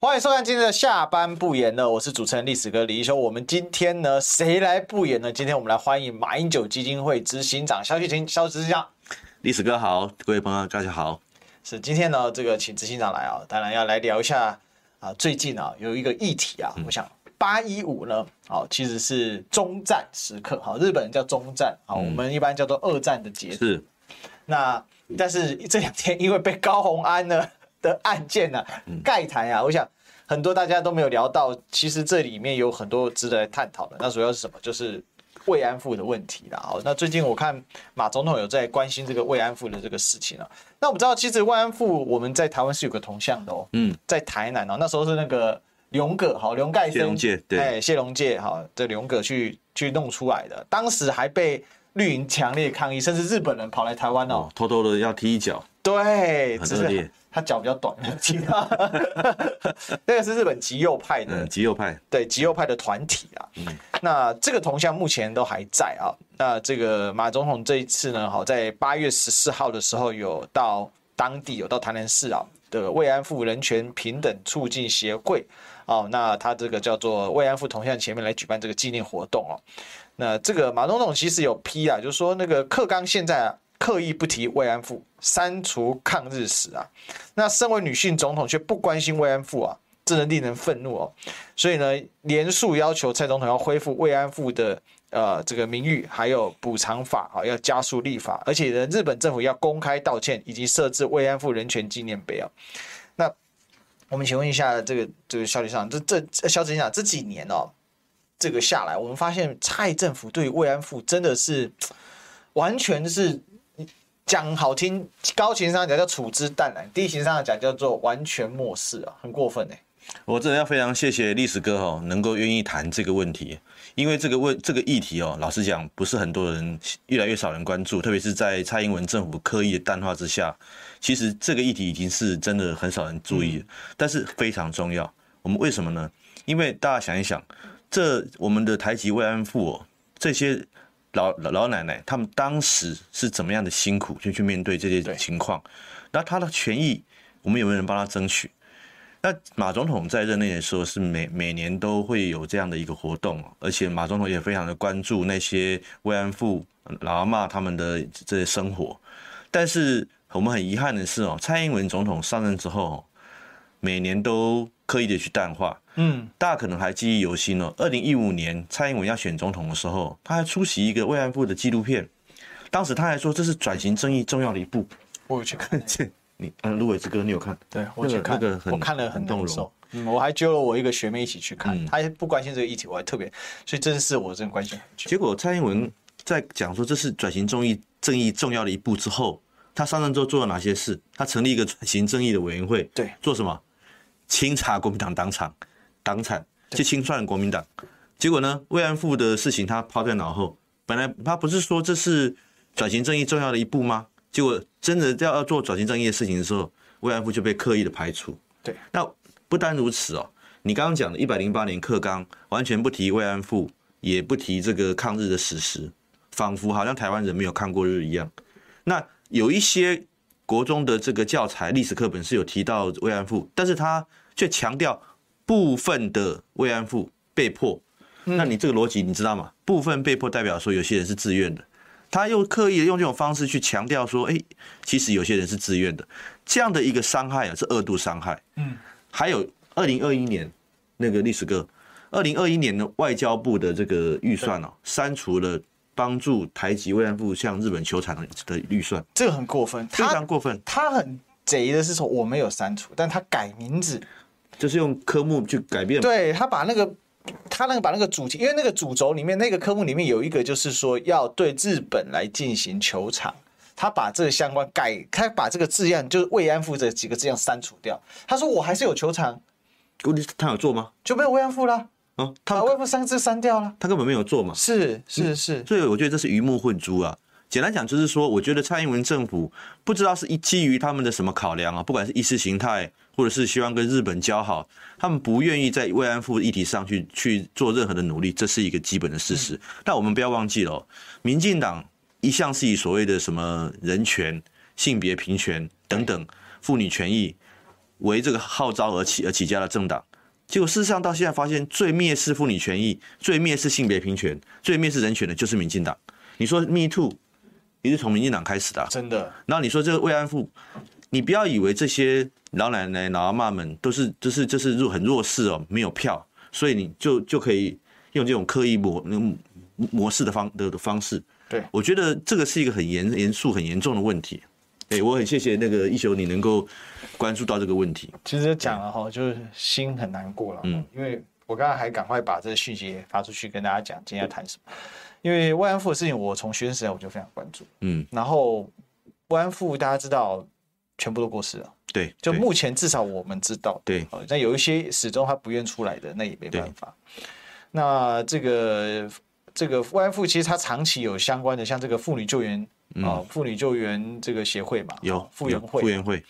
欢迎收看今天的下班不演了，我是主持人历史哥李一修。我们今天呢，谁来不演呢？今天我们来欢迎马英九基金会执行长萧旭勤，萧执行长。历史哥好，各位朋友大家好。是今天呢，这个请执行长来啊，当然要来聊一下啊，最近啊有一个议题啊，嗯、我想八一五呢，好其实是中战时刻，好日本人叫中战，好、嗯、我们一般叫做二战的结束。是。那但是这两天因为被高虹安呢的案件呢、啊、盖台啊，我想很多大家都没有聊到，其实这里面有很多值得探讨的。那主要是什么？就是。慰安妇的问题啦，好，那最近我看马总统有在关心这个慰安妇的这个事情啊。那我们知道，其实慰安妇我们在台湾是有个铜像的哦，嗯，在台南哦，那时候是那个龙葛，好，龙盖生，谢龙介，对，哎，谢龙介，好，这龙葛去去弄出来的，当时还被绿营强烈抗议，甚至日本人跑来台湾哦，偷偷的要踢一脚，对，很恶劣。他脚比较短，其他 那个是日本极右派的，极右派，对极右派的团体啊。嗯，那这个铜像目前都还在啊。那这个马总统这一次呢，好在八月十四号的时候有到当地，有到台南市啊的慰安妇人权平等促进协会哦。那他这个叫做慰安妇铜像前面来举办这个纪念活动哦。那这个马总统其实有批啊，就是说那个克刚现在啊。刻意不提慰安妇，删除抗日史啊！那身为女性总统却不关心慰安妇啊，真的令人愤怒哦。所以呢，连署要求蔡总统要恢复慰安妇的呃这个名誉，还有补偿法啊，要加速立法，而且呢，日本政府要公开道歉，以及设置慰安妇人权纪念碑啊。那我们请问一下，这个这个萧局长，这这萧执行长这几年哦，这个下来，我们发现蔡政府对慰安妇真的是完全是。讲好听，高情商讲叫处之淡然，低情商讲叫做完全漠视啊，很过分哎。我真的要非常谢谢历史哥哦，能够愿意谈这个问题，因为这个问这个议题哦，老实讲不是很多人，越来越少人关注，特别是在蔡英文政府刻意的淡化之下，其实这个议题已经是真的很少人注意，但是非常重要。我们为什么呢？因为大家想一想，这我们的台籍慰安妇哦，这些。老老老奶奶，他们当时是怎么样的辛苦，就去面对这些情况。那他的权益，我们有没有人帮他争取？那马总统在任内的时候，是每每年都会有这样的一个活动，而且马总统也非常的关注那些慰安妇、老阿嬷他们的这些生活。但是我们很遗憾的是哦，蔡英文总统上任之后，每年都刻意的去淡化。嗯，大家可能还记忆犹新哦。二零一五年蔡英文要选总统的时候，他还出席一个慰安妇的纪录片，当时他还说这是转型正义重要的一步。我有去看见 你，嗯，芦苇之歌，你有看？对，我去看，那个很我看了很动容。嗯，我还揪了我一个学妹一起去看，他也不关心这个议题，我还特别，所以这件事我真的关心很久。结果蔡英文在讲说这是转型正义正义重要的一步之后，他上任之后做了哪些事？他成立一个转型正义的委员会，对，做什么？清查国民党党产。党产去清算国民党，结果呢？慰安妇的事情他抛在脑后。本来他不是说这是转型正义重要的一步吗？结果真的要要做转型正义的事情的时候，慰安妇就被刻意的排除。对，那不单如此哦，你刚刚讲的一百零八年课纲完全不提慰安妇，也不提这个抗日的史实，仿佛好像台湾人没有看过日一样。那有一些国中的这个教材历史课本是有提到慰安妇，但是他却强调。部分的慰安妇被迫，那你这个逻辑你知道吗？部分被迫代表说有些人是自愿的，他又刻意的用这种方式去强调说，哎，其实有些人是自愿的，这样的一个伤害啊，是二度伤害。嗯，还有二零二一年那个历史课，二零二一年的外交部的这个预算哦，删除了帮助台籍慰安妇向日本求偿的预算，这个很过分，非常过分。他很贼的是说我没有删除，但他改名字。就是用科目去改变，对，他把那个他那个把那个主题，因为那个主轴里面那个科目里面有一个就是说要对日本来进行求偿，他把这个相关改，他把这个字样就是慰安妇这几个字样删除掉。他说我还是有求偿，问题他有做吗？就没有慰安妇了啊，他把慰安妇三个字删掉了，他根本没有做嘛。是是是，所以我觉得这是鱼目混珠啊。简单讲就是说，我觉得蔡英文政府不知道是基于他们的什么考量啊，不管是意识形态，或者是希望跟日本交好，他们不愿意在慰安妇议题上去去做任何的努力，这是一个基本的事实。嗯、但我们不要忘记了，民进党一向是以所谓的什么人权、性别平权等等妇女权益为这个号召而起而起家的政党，结果事实上到现在发现，最蔑视妇女权益、最蔑视性别平权、最蔑视人权的，就是民进党。你说 Me Too，也是从民进党开始的，真的。然后你说这个慰安妇，你不要以为这些老奶奶、老阿妈们都是，就是就是弱很弱势哦，没有票，所以你就就可以用这种刻意模模式的方的的方式。对，我觉得这个是一个很严严肃、很严重的问题。对，我很谢谢那个一休，你能够关注到这个问题。其实讲了哈，就是心很难过了。嗯，因为我刚才还赶快把这个讯息发出去，跟大家讲今天要谈什么。因为慰安妇的事情，我从学生时代我就非常关注。嗯，然后慰安妇大家知道，全部都过世了。对，就目前至少我们知道。对，那有一些始终他不愿出来的，那也没办法。那这个。这个慰安妇其实他长期有相关的，像这个妇女救援啊，妇女救援这个协会嘛，有妇援会，妇援会。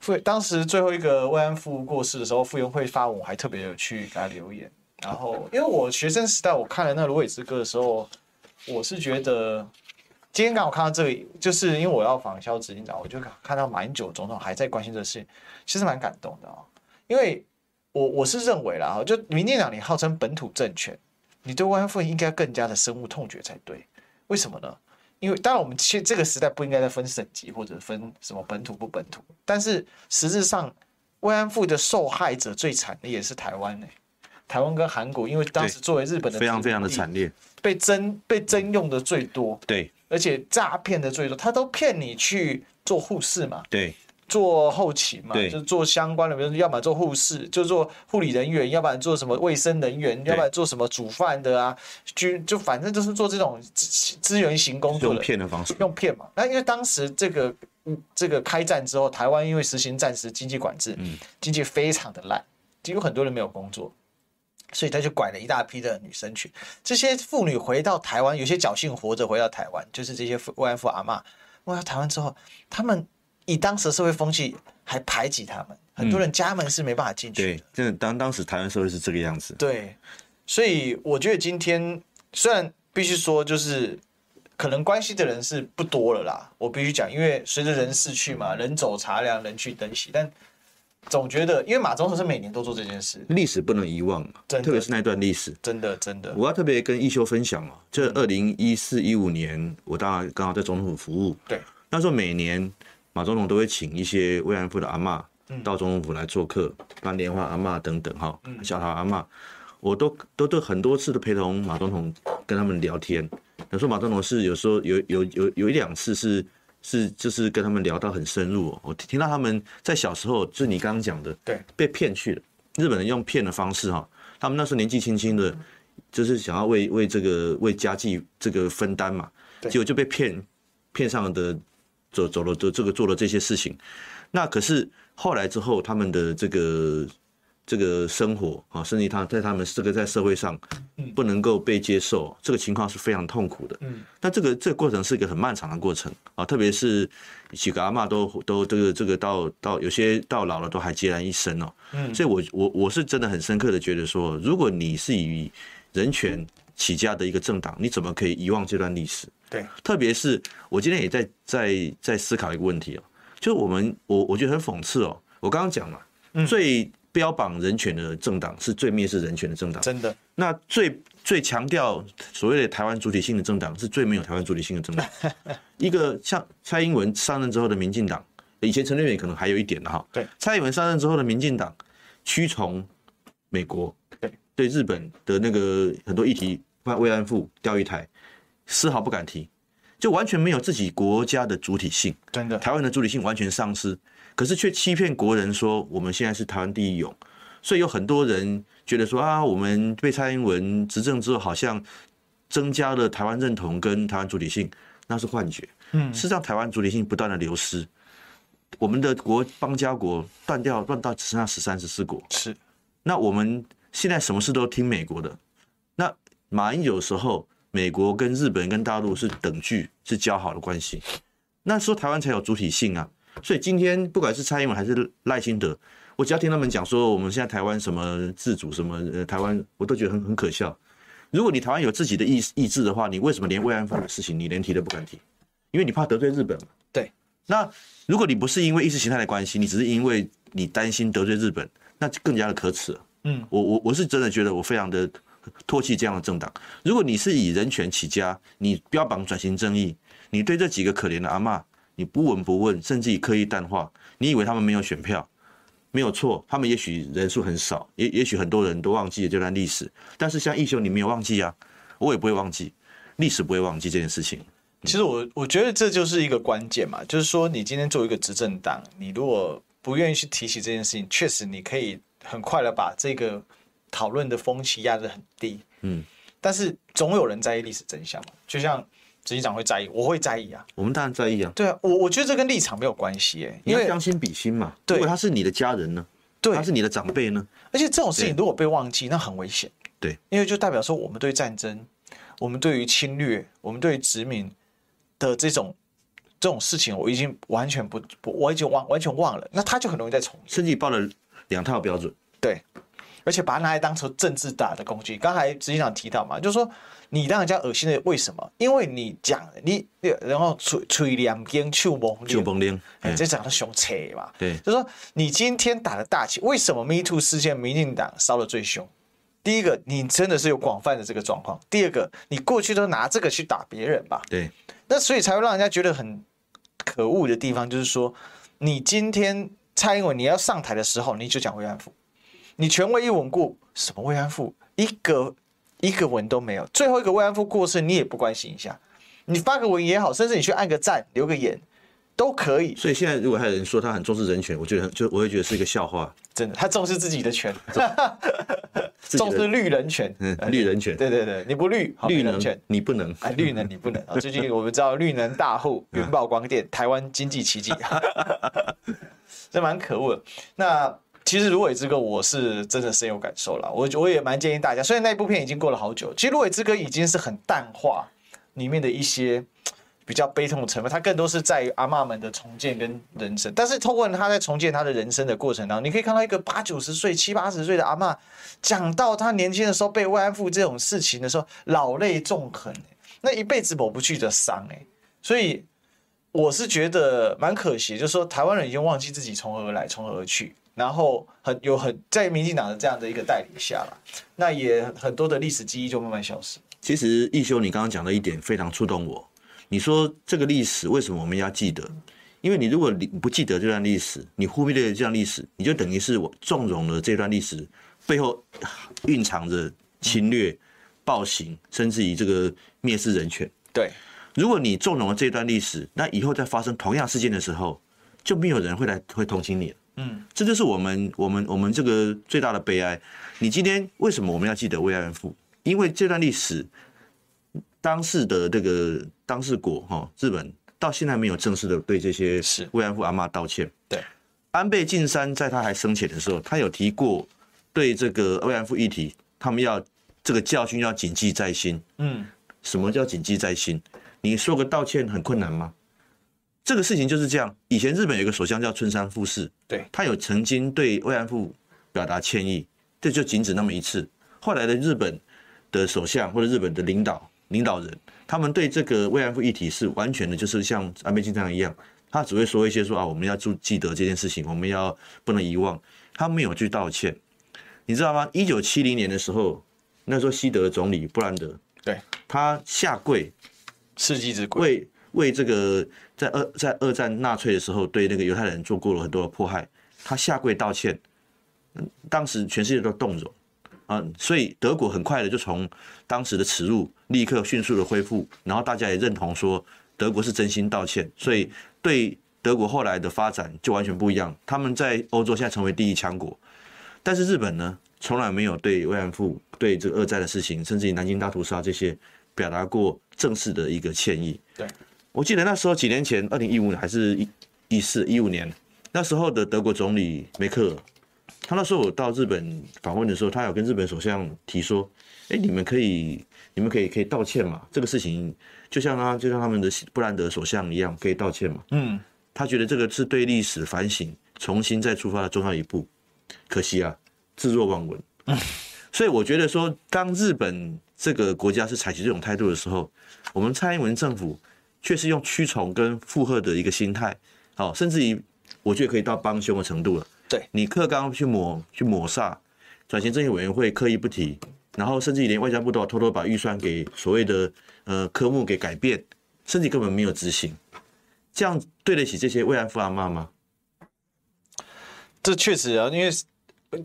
妇当时最后一个慰安妇过世的时候，妇援会发文，我还特别有去给他留言。然后，因为我学生时代我看了那《芦苇之歌》的时候，我是觉得今天刚好看到这里，就是因为我要访肖执行长，我就看到马英九总统还在关心这个事情，其实蛮感动的啊。因为我我是认为啦，就民进党你号称本土政权。你对慰安妇应该更加的深恶痛绝才对，为什么呢？因为当然我们其实这个时代不应该再分省级或者分什么本土不本土，但是实质上慰安妇的受害者最惨的也是台湾呢。台湾跟韩国，因为当时作为日本的非常非常的惨烈，被征被征用的最多，对，而且诈骗的最多，他都骗你去做护士嘛，对。做后勤嘛，就做相关的，比如要么做护士，就做护理人员，要不然做什么卫生人员，要不然做什么煮饭的啊，就就反正就是做这种资源型工作的。用骗的方式。用骗嘛，那因为当时这个这个开战之后，台湾因为实行战时经济管制，嗯，经济非常的烂，就有很多人没有工作，所以他就拐了一大批的女生去。这些妇女回到台湾，有些侥幸活着回到台湾，就是这些慰安妇阿嬷，回到台湾之后，他们。以当时的社会风气，还排挤他们，很多人家门是没办法进去的。对，真的当当时台湾社会是这个样子。对，所以我觉得今天虽然必须说，就是可能关系的人是不多了啦。我必须讲，因为随着人逝去嘛，人走茶凉，人去灯熄。但总觉得，因为马总统是每年都做这件事，历史不能遗忘，特别是那段历史，真的真的。我要特别跟一休分享哦，这二零一四一五年，我大概刚好在总统府服务，对，那时候每年。马总统都会请一些慰安妇的阿嬷到总统府来做客，办莲花阿嬷等等哈，小桃阿嬷，我都都都很多次的陪同马总统跟他们聊天。有时候马总统是有时候有有有有一两次是是就是跟他们聊到很深入，我听到他们在小时候就是你刚刚讲的，对，被骗去了。日本人用骗的方式哈，他们那时候年纪轻轻的，就是想要为为这个为家计这个分担嘛，结果就被骗骗上的。走走了，这这个做了这些事情，那可是后来之后，他们的这个这个生活啊，甚至他在他们这个在社会上不能够被接受，这个情况是非常痛苦的。嗯，那这个这个过程是一个很漫长的过程啊，特别是几个阿嬷都都这个这个到到有些到老了都还孑然一身哦。嗯，所以我我我是真的很深刻的觉得说，如果你是以人权起家的一个政党，你怎么可以遗忘这段历史？对，特别是我今天也在在在思考一个问题哦，就是我们我我觉得很讽刺哦，我刚刚讲了，最标榜人权的政党是最蔑视人权的政党，真的。那最最强调所谓的台湾主体性的政党是最没有台湾主体性的政党。一个像蔡英文上任之后的民进党，以前陈水扁可能还有一点的哈，对，蔡英文上任之后的民进党屈从美国，对。对日本的那个很多议题，慰安妇、钓鱼台。丝毫不敢提，就完全没有自己国家的主体性。真的，台湾的主体性完全丧失，可是却欺骗国人说我们现在是台湾第一勇。所以有很多人觉得说啊，我们被蔡英文执政之后，好像增加了台湾认同跟台湾主体性，那是幻觉。嗯，事实上台湾主体性不断的流失，我们的国邦交国断掉，断到只剩下十三十四国。是，那我们现在什么事都听美国的。那马英有时候。美国跟日本跟大陆是等距，是交好的关系，那说台湾才有主体性啊。所以今天不管是蔡英文还是赖清德，我只要听他们讲说我们现在台湾什么自主什么呃台湾，我都觉得很很可笑。如果你台湾有自己的意意志的话，你为什么连慰安妇的事情你连提都不敢提？因为你怕得罪日本嘛。对。那如果你不是因为意识形态的关系，你只是因为你担心得罪日本，那就更加的可耻。嗯，我我我是真的觉得我非常的 唾弃这样的政党。如果你是以人权起家，你标榜转型正义，你对这几个可怜的阿嬷，你不闻不问，甚至于刻意淡化，你以为他们没有选票？没有错，他们也许人数很少，也也许很多人都忘记了这段历史。但是像义修，你没有忘记啊，我也不会忘记，历史不会忘记这件事情。其实我我觉得这就是一个关键嘛，就是说你今天作为一个执政党，你如果不愿意去提起这件事情，确实你可以很快的把这个讨论的风气压得很低。嗯，但是总有人在意历史真相嘛，就像执行长会在意，我会在意啊，我们当然在意啊。对啊，我我觉得这跟立场没有关系哎，因为将心比心嘛。对，如果他是你的家人呢？对，他是你的长辈呢？而且这种事情如果被忘记，那很危险。对，因为就代表说我们对战争，我们对于侵略，我们对于殖民。的这种这种事情，我已经完全不不，我已经忘完全忘了。那他就很容易再重演。甚至报了两套标准，对，而且把它拿来当成政治打的工具。刚才执行长提到嘛，就是说你让人家恶心的，为什么？因为你讲你，然后吹吹两边臭崩臭崩脸，哎，这讲的凶扯嘛。对，就是说你今天打的大旗，为什么 Me Too 事件民进党烧的最凶？第一个，你真的是有广泛的这个状况；第二个，你过去都拿这个去打别人吧？对。那所以才会让人家觉得很可恶的地方，就是说，你今天蔡英文你要上台的时候，你就讲慰安妇，你权威一稳固，什么慰安妇，一个一个文都没有，最后一个慰安妇过世，你也不关心一下，你发个文也好，甚至你去按个赞，留个言。都可以，所以现在如果还有人说他很重视人权，我觉得就我会觉得是一个笑话。真的，他重视自己的权，重视绿人权，嗯，绿人权，对对对，你不绿，绿人权你不能，哎，绿能你不能。最近我们知道绿能大户云豹光电，台湾经济奇迹，这蛮可恶的。那其实《芦苇之歌》我是真的深有感受了，我我也蛮建议大家，虽然那一部片已经过了好久，其实《芦苇之歌》已经是很淡化里面的一些。比较悲痛的成分，它更多是在于阿嬷们的重建跟人生。但是透过他在重建他的人生的过程当中，你可以看到一个八九十岁、七八十岁的阿嬷，讲到他年轻的时候被慰安妇这种事情的时候，老泪纵横，那一辈子抹不去的伤哎。所以我是觉得蛮可惜，就是说台湾人已经忘记自己从何而来、从何而去，然后很有很在民进党的这样的一个带领下了，那也很多的历史记忆就慢慢消失。其实一修，你刚刚讲的一点非常触动我。你说这个历史为什么我们要记得？因为你如果你不记得这段历史，你忽略了这段历史，你就等于是我纵容了这段历史背后蕴藏着侵略、暴行，甚至于这个蔑视人权。对，如果你纵容了这段历史，那以后再发生同样事件的时候，就没有人会来会同情你了。嗯，这就是我们我们我们这个最大的悲哀。你今天为什么我们要记得慰安妇？因为这段历史。当时的这个当事国哈，日本到现在没有正式的对这些慰安妇阿妈道歉。对，安倍晋三在他还生前的时候，他有提过对这个慰安妇议题，他们要这个教训要谨记在心。嗯，什么叫谨记在心？你说个道歉很困难吗？这个事情就是这样。以前日本有个首相叫村山富市，对，他有曾经对慰安妇表达歉意，这就仅止那么一次。后来的日本的首相或者日本的领导。领导人他们对这个慰安妇议题是完全的，就是像安倍晋三一样，他只会说一些说啊，我们要注记得这件事情，我们要不能遗忘，他没有去道歉，你知道吗？一九七零年的时候，那时候西德总理布兰德，对，他下跪，世纪之跪，为为这个在二在二战纳粹的时候对那个犹太人做过了很多的迫害，他下跪道歉，当时全世界都动容。啊，所以德国很快的就从当时的耻辱立刻迅速的恢复，然后大家也认同说德国是真心道歉，所以对德国后来的发展就完全不一样。他们在欧洲现在成为第一强国，但是日本呢，从来没有对慰安妇、对这个二战的事情，甚至于南京大屠杀这些表达过正式的一个歉意。对，我记得那时候几年前，二零一五年还是一一四一五年，那时候的德国总理梅克尔。他那时候我到日本访问的时候，他有跟日本首相提说：“哎，你们可以，你们可以可以道歉嘛？这个事情就像他就像他们的布兰德首相一样，可以道歉嘛？”嗯，他觉得这个是对历史反省、重新再出发的重要一步。可惜啊，置若罔闻。嗯，所以我觉得说，当日本这个国家是采取这种态度的时候，我们蔡英文政府却是用屈从跟附和的一个心态，好，甚至于我觉得可以到帮凶的程度了。对，你克刚去抹去抹煞，转型正义委员会刻意不提，然后甚至连外交部都偷偷把预算给所谓的呃科目给改变，甚至根本没有执行，这样对得起这些慰安妇阿妈吗？这确实啊，因为。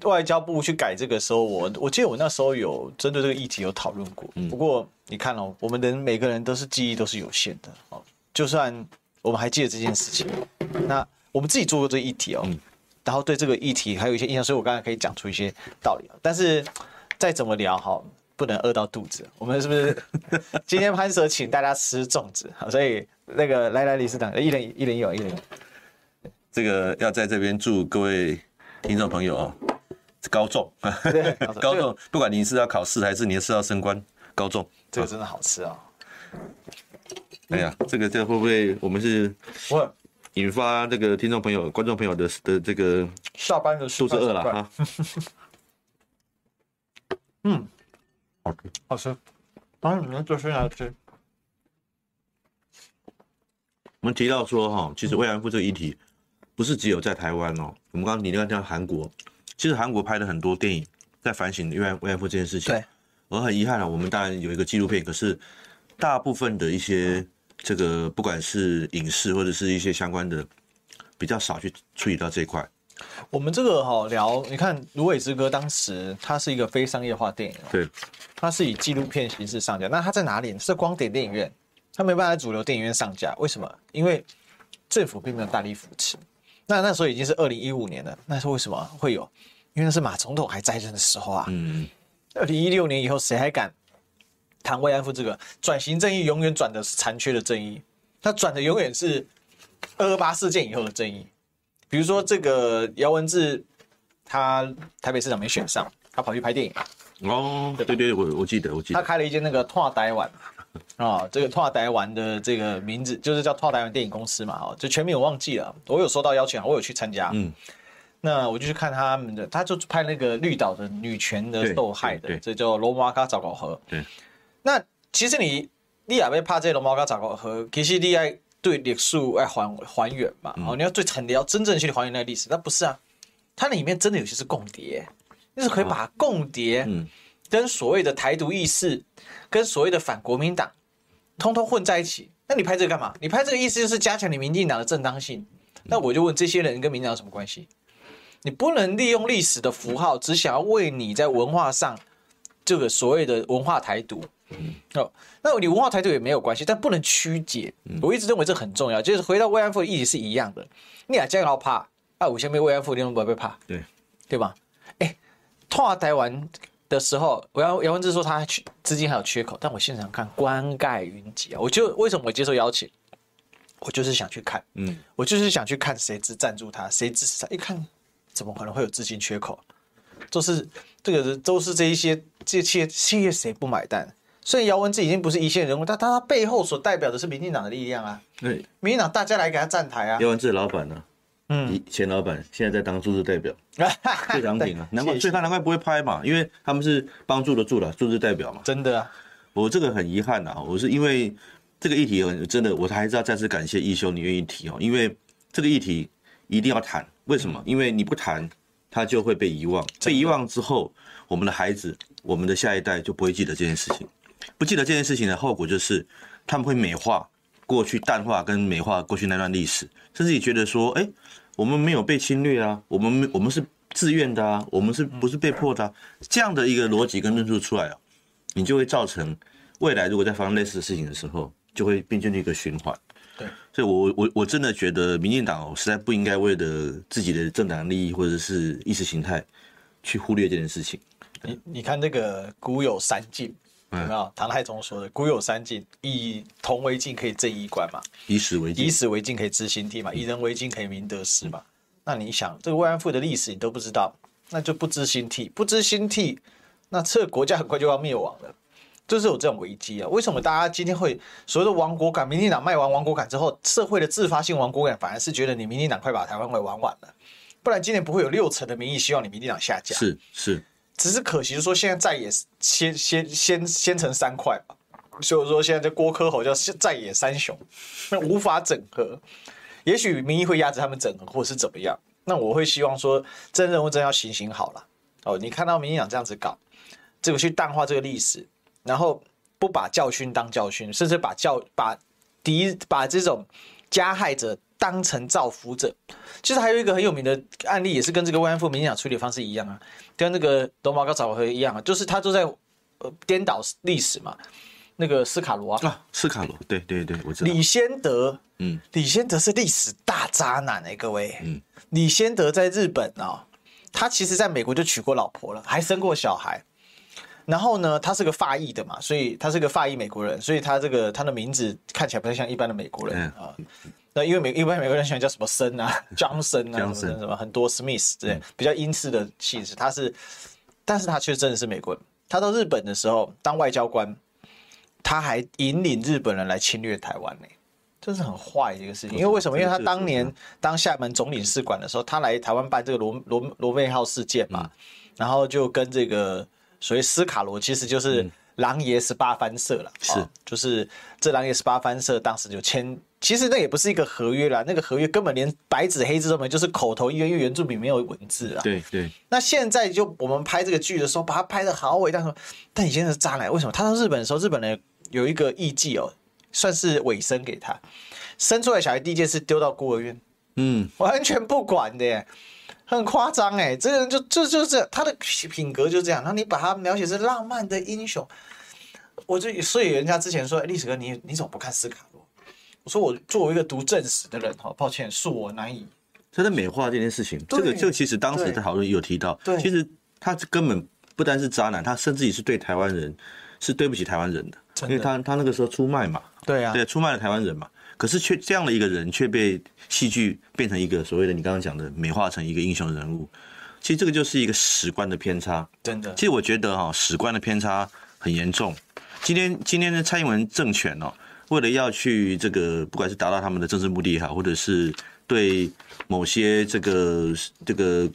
外交部去改这个时候，我我记得我那时候有针对这个议题有讨论过。不过你看哦，我们人每个人都是记忆都是有限的哦。就算我们还记得这件事情，那我们自己做过这个议题哦，然后对这个议题还有一些印象，所以我刚才可以讲出一些道理。但是再怎么聊哈，不能饿到肚子。我们是不是 今天潘 Sir 请大家吃粽子？好，所以那个来来理事长一人一人有，一人有。这个要在这边祝各位听众朋友哦。高中，高中，不管你是要考试还是你是要升官，高中，这个真的好吃啊！哎呀，这个这个会不会我们是引发这个听众朋友、观众朋友的的这个下班的肚子饿了哈？嗯，好吃，好吃，当然你们做出来吃。我们提到说哈，其实慰安妇这个议题不是只有在台湾哦，我们刚刚你刚刚讲韩国。其实韩国拍的很多电影，在反省慰安慰安妇这件事情。对，而很遗憾啊，我们当然有一个纪录片，可是大部分的一些这个不管是影视或者是一些相关的，比较少去处理到这一块。我们这个哈聊，你看《芦苇之歌》当时它是一个非商业化电影，对，它是以纪录片形式上架。那它在哪里？是光点电影院，它没办法在主流电影院上架。为什么？因为政府并没有大力扶持。那那时候已经是二零一五年了，那是为什么会有？因为那是马总统还在任的时候啊。嗯。二零一六年以后，谁还敢谈慰安妇这个转型正义？永远转的是残缺的正义，他转的永远是二二八事件以后的正义。比如说这个姚文智，他台北市长没选上，他跑去拍电影。哦，对对对，我我记得我记得。他开了一间那个拓台湾。啊、哦，这个拓台湾的这个名字就是叫拓台湾电影公司嘛，哦，这全名我忘记了，我有收到邀请，我有去参加，嗯，那我就去看他们的，他就拍那个绿岛的女权的受害的，这叫罗摩嘎早搞河，对，那其实你你也被怕这罗摩嘎早搞河，其实你要对历史爱还还原嘛，哦，你要最惨的要真正去还原那个历史，那不是啊，它里面真的有些是共谍，就是可以把共谍，嗯。跟所谓的台独意识，跟所谓的反国民党，通通混在一起。那你拍这个干嘛？你拍这个意思就是加强你民进党的正当性。那我就问这些人跟民进党有什么关系？你不能利用历史的符号，只想要为你在文化上这个所谓的文化台独。哦，那你文化台独也没有关系，但不能曲解。我一直认为这很重要，就是回到慰安妇的议题是一样的。你俩这样好怕啊？我先被慰安妇，你们不会怕？对对吧？哎，拓台湾。的时候，我要姚文智说他缺资金还有缺口，但我现场看冠盖云集啊，我就为什么我接受邀请，我就是想去看，嗯，我就是想去看谁支赞助他，谁支持他，一看怎么可能会有资金缺口？就是这个都是这一些这些企业企业谁不买单？所以姚文智已经不是一线人物，但他他背后所代表的是民进党的力量啊，对，民进党大家来给他站台啊，姚文智老板呢？嗯，前老板现在在当驻日代表，最长顶啊，难怪，所以他难怪不会拍嘛，因为他们是帮助的助了驻日代表嘛。真的啊，我这个很遗憾呐，我是因为这个议题很真的，我还是要再次感谢义修你愿意提哦，因为这个议题一定要谈，为什么？因为你不谈，他就会被遗忘，被遗忘之后，我们的孩子，我们的下一代就不会记得这件事情，不记得这件事情的后果就是他们会美化。过去淡化跟美化过去那段历史，甚至也觉得说，哎，我们没有被侵略啊，我们我们是自愿的啊，我们是不是被迫的啊？这样的一个逻辑跟论述出来啊，你就会造成未来如果再发生类似的事情的时候，就会变成一个循环。对，所以我我我真的觉得民进党实在不应该为了自己的政党利益或者是意识形态去忽略这件事情。你你看那个古有三禁。有没有唐太宗说的“古有三禁，以铜为镜可以正衣冠嘛，以史为镜，以史为镜可以知兴替嘛，以人为镜可以明得失嘛。”那你想，这个慰安妇的历史你都不知道，那就不知兴替，不知兴替，那这个国家很快就要灭亡了，就是有这种危机啊。为什么大家今天会所谓的亡国感？民进党卖完亡国感之后，社会的自发性亡国感反而是觉得你民进党快把台湾给玩完了，不然今年不会有六成的民意希望你民进党下架。是是。只是可惜说，现在在野先先先先成三块吧，所以说现在这郭科侯叫在野三雄，那无法整合，也许民意会压制他们整合，或是怎么样。那我会希望说，这任务真要行行好了哦。你看到民进党这样子搞，这个去淡化这个历史，然后不把教训当教训，甚至把教把敌把这种加害者当成造福者。其实还有一个很有名的案例，也是跟这个慰安妇民进党处理方式一样啊，跟那个荣毛高找回一样啊，就是他都在呃颠倒历史嘛。那个斯卡罗啊，啊，斯卡罗，对对对，我知道。李先德，嗯，李先德是历史大渣男哎、欸，各位，嗯，李先德在日本哦，他其实在美国就娶过老婆了，还生过小孩。然后呢，他是个法裔的嘛，所以他是个法裔美国人，所以他这个他的名字看起来不太像一般的美国人、嗯、啊。那因为美一般美国人喜欢叫什么森啊，Johnson 啊，什么什么很多 Smith 对、嗯，比较英式的气质。他是，但是他却真的是美国人。他到日本的时候当外交官。他还引领日本人来侵略台湾呢、欸，这是很坏的一个事情。因为为什么？因为他当年当厦门总领事馆的时候，他来台湾办这个罗罗罗妹号事件嘛，然后就跟这个所谓斯卡罗，其实就是狼爷十八番社了，是，就是这狼爷十八番社当时就签，其实那也不是一个合约啦，那个合约根本连白纸黑字都没有，就是口头，因为原著里没有文字啊。对对。那现在就我们拍这个剧的时候，把它拍得好伟大，但以前是渣男，为什么？他到日本的时候，日本人。有一个艺妓哦，算是尾生给他生出来小孩，第一件事丢到孤儿院，嗯，完全不管的耶，很夸张哎，这个人就就就是他的品格就这样。然后你把他描写是浪漫的英雄，我就所以人家之前说，历史哥你你怎么不看斯卡罗？我说我作为一个读正史的人哈，抱歉，恕我难以。他在美化这件事情，这个就其实当时在讨论有提到，对，其实他根本不单是渣男，他甚至也是对台湾人是对不起台湾人的。因为他他那个时候出卖嘛，对啊，对，出卖了台湾人嘛，可是却这样的一个人却被戏剧变成一个所谓的你刚刚讲的美化成一个英雄人物，其实这个就是一个史观的偏差，真的。其实我觉得哈，史观的偏差很严重。今天今天的蔡英文政权哦，为了要去这个不管是达到他们的政治目的也好，或者是对某些这个这个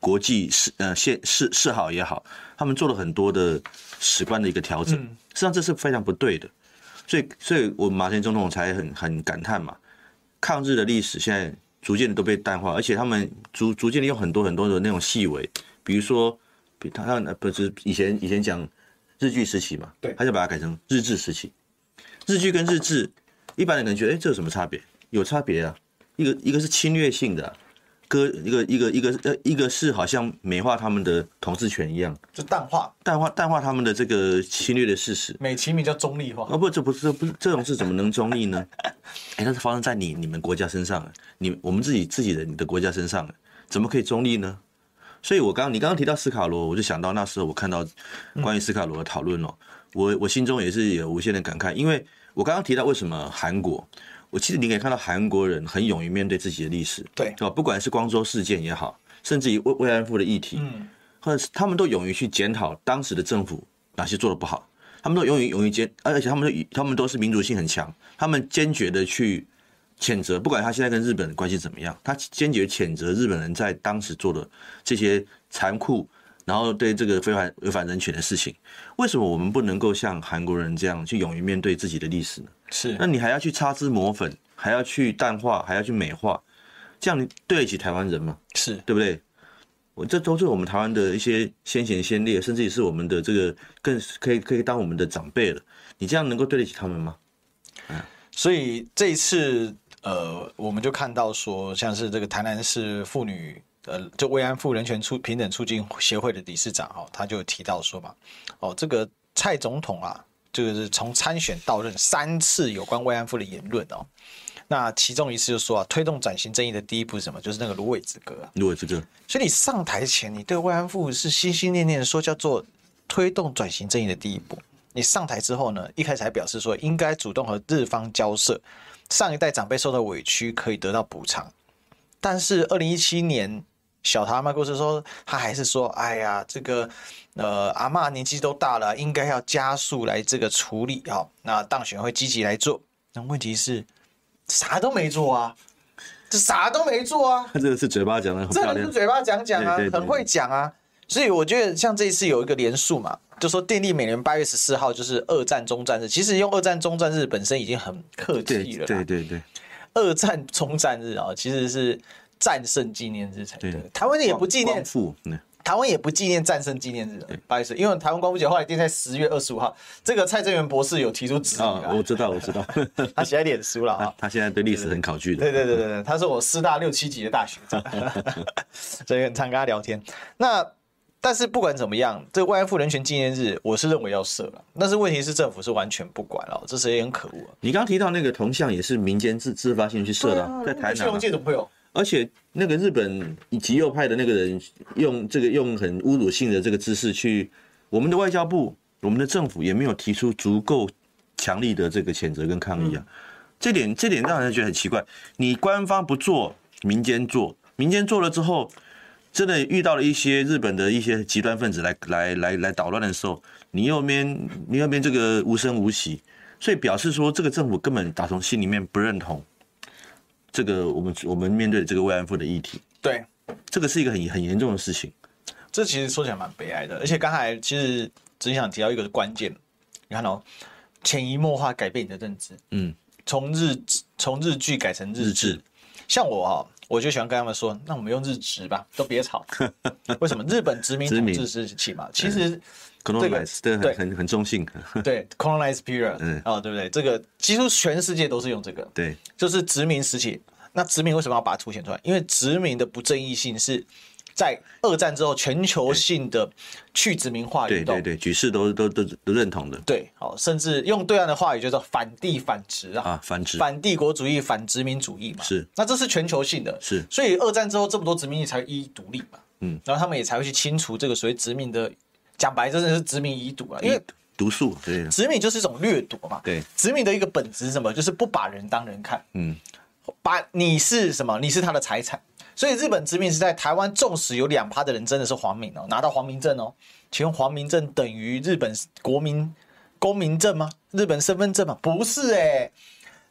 国际示呃示示示好也好，他们做了很多的史观的一个调整。嗯实际上这是非常不对的，所以，所以我马前总统才很很感叹嘛，抗日的历史现在逐渐的都被淡化，而且他们逐逐渐的用很多很多的那种细微，比如说，比他他不是以前以前讲日据时期嘛，对，他就把它改成日治时期，日据跟日治，一般人可能觉得，哎，这有什么差别？有差别啊，一个一个是侵略性的。割一个一个一个呃，一个是好像美化他们的统治权一样，就淡化淡化淡化他们的这个侵略的事实，美其名叫中立化。哦不，这不是这不是这种事怎么能中立呢？哎，那是发生在你你们国家身上，你我们自己自己的你的国家身上，怎么可以中立呢？所以我刚你刚刚提到斯卡罗，我就想到那时候我看到关于斯卡罗的讨论哦，我我心中也是有无限的感慨，因为我刚刚提到为什么韩国。我其实你可以看到韩国人很勇于面对自己的历史，对，哦，不管是光州事件也好，甚至于慰慰安妇的议题，嗯，或者是他们都勇于去检讨当时的政府哪些做的不好，他们都勇于勇于检，而且他们都他们都是民族性很强，他们坚决的去谴责，不管他现在跟日本的关系怎么样，他坚决谴责日本人在当时做的这些残酷，然后对这个非法违反人权的事情。为什么我们不能够像韩国人这样去勇于面对自己的历史呢？是，那你还要去擦脂抹粉，还要去淡化，还要去美化，这样你对得起台湾人吗？是对不对？我这都是我们台湾的一些先贤先烈，甚至也是我们的这个更可以可以当我们的长辈了。你这样能够对得起他们吗？嗯，所以这一次，呃，我们就看到说，像是这个台南市妇女，呃，就慰安妇人权促平等促进协会的理事长哈，他就提到说嘛，哦，这个蔡总统啊。这个是从参选到任三次有关慰安妇的言论哦，那其中一次就说啊，推动转型正义的第一步是什么？就是那个芦苇之歌。芦苇之歌。所以你上台前，你对慰安妇是心心念念的说叫做推动转型正义的第一步。你上台之后呢，一开始还表示说应该主动和日方交涉，上一代长辈受到委屈可以得到补偿。但是二零一七年小唐阿妈故事说，他还是说，哎呀，这个。呃，阿嬷年纪都大了，应该要加速来这个处理哈。那当选会积极来做，那问题是啥都没做啊，这啥都没做啊。他这个是嘴巴讲的这个是嘴巴讲讲啊，很会讲啊。所以我觉得像这一次有一个连署嘛，就说电力每年八月十四号就是二战中战日。其实用二战中战日本身已经很客气了。对对对，二战中战日啊，其实是战胜纪念日才对。对台湾也不纪念。台湾也不纪念战胜纪念日，不好意思，因为台湾光复节后来定在十月二十五号。这个蔡正元博士有提出质疑啊，我知道，我知道，他写在脸书了啊。他现在对历史很考据的。对对对对对，他是我师大六七级的大学长，所以很常跟他聊天。那但是不管怎么样，这个慰安妇人权纪念日，我是认为要设了。但是问题是政府是完全不管了，这是也很可恶。你刚刚提到那个铜像也是民间自自发性去设的，在台南。谢龙介怎么会有？而且那个日本极右派的那个人用这个用很侮辱性的这个姿势去，我们的外交部、我们的政府也没有提出足够强力的这个谴责跟抗议啊，嗯、这点这点让人觉得很奇怪。你官方不做，民间做，民间做了之后，真的遇到了一些日本的一些极端分子来来来来捣乱的时候，你右边你右边这个无声无息，所以表示说这个政府根本打从心里面不认同。这个我们我们面对这个慰安妇的议题，对，这个是一个很很严重的事情。这其实说起来蛮悲哀的，而且刚才其实只想提到一个关键，你看哦，潜移默化改变你的认知，嗯，从日从日剧改成日志，像我哈、哦，我就喜欢跟他们说，那我们用日值吧，都别吵。为什么？日本殖民统治时期嘛，其实这个对很很中性，对 colonize period，嗯，哦，对不对？这个几乎全世界都是用这个，对，就是殖民时期。那殖民为什么要把它凸显出来？因为殖民的不正义性是在二战之后全球性的去殖民化运动，对对对，举世都都都都认同的。对，好，甚至用对岸的话语叫做反帝反殖啊，啊，反殖、反帝国主义、反殖民主义嘛。是，那这是全球性的，是。所以二战之后这么多殖民地才一一独立嘛，嗯，然后他们也才会去清除这个所谓殖民的，讲白真的是殖民遗毒啊，因为毒素，对，殖民就是一种掠夺嘛，对，殖民的一个本质是什么？就是不把人当人看，嗯。把你是什么？你是他的财产，所以日本殖民时代台湾，纵使有两趴的人真的是皇民哦，拿到皇民证哦，请问皇民证等于日本国民公民证吗？日本身份证吗？不是哎、欸，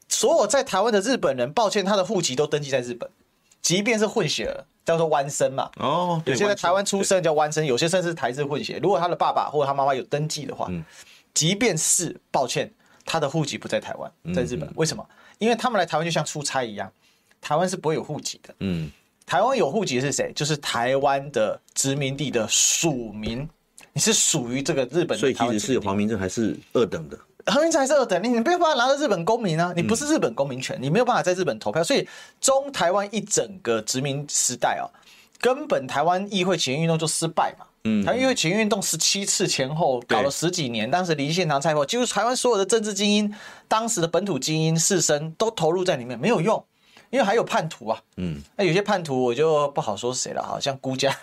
所有在台湾的日本人，抱歉，他的户籍都登记在日本，即便是混血儿，叫做弯生嘛。哦，有些在台湾出生叫弯生，有些甚至是台日混血。如果他的爸爸或者他妈妈有登记的话，嗯，即便是抱歉，他的户籍不在台湾，在日本，嗯、为什么？因为他们来台湾就像出差一样，台湾是不会有户籍的。嗯，台湾有户籍是谁？就是台湾的殖民地的属民，你是属于这个日本的。所以其实是有皇民证还是二等的？皇民证还是二等，你你没有办法拿到日本公民啊，你不是日本公民权，你没有办法在日本投票。所以中台湾一整个殖民时代哦，根本台湾议会起义运动就失败嘛。嗯，台湾议会起义运动十七次前后搞了十几年，当时林献堂、蔡后，几乎台湾所有的政治精英，当时的本土精英士绅都投入在里面，没有用，因为还有叛徒啊。嗯，那有些叛徒我就不好说谁了，好像孤家，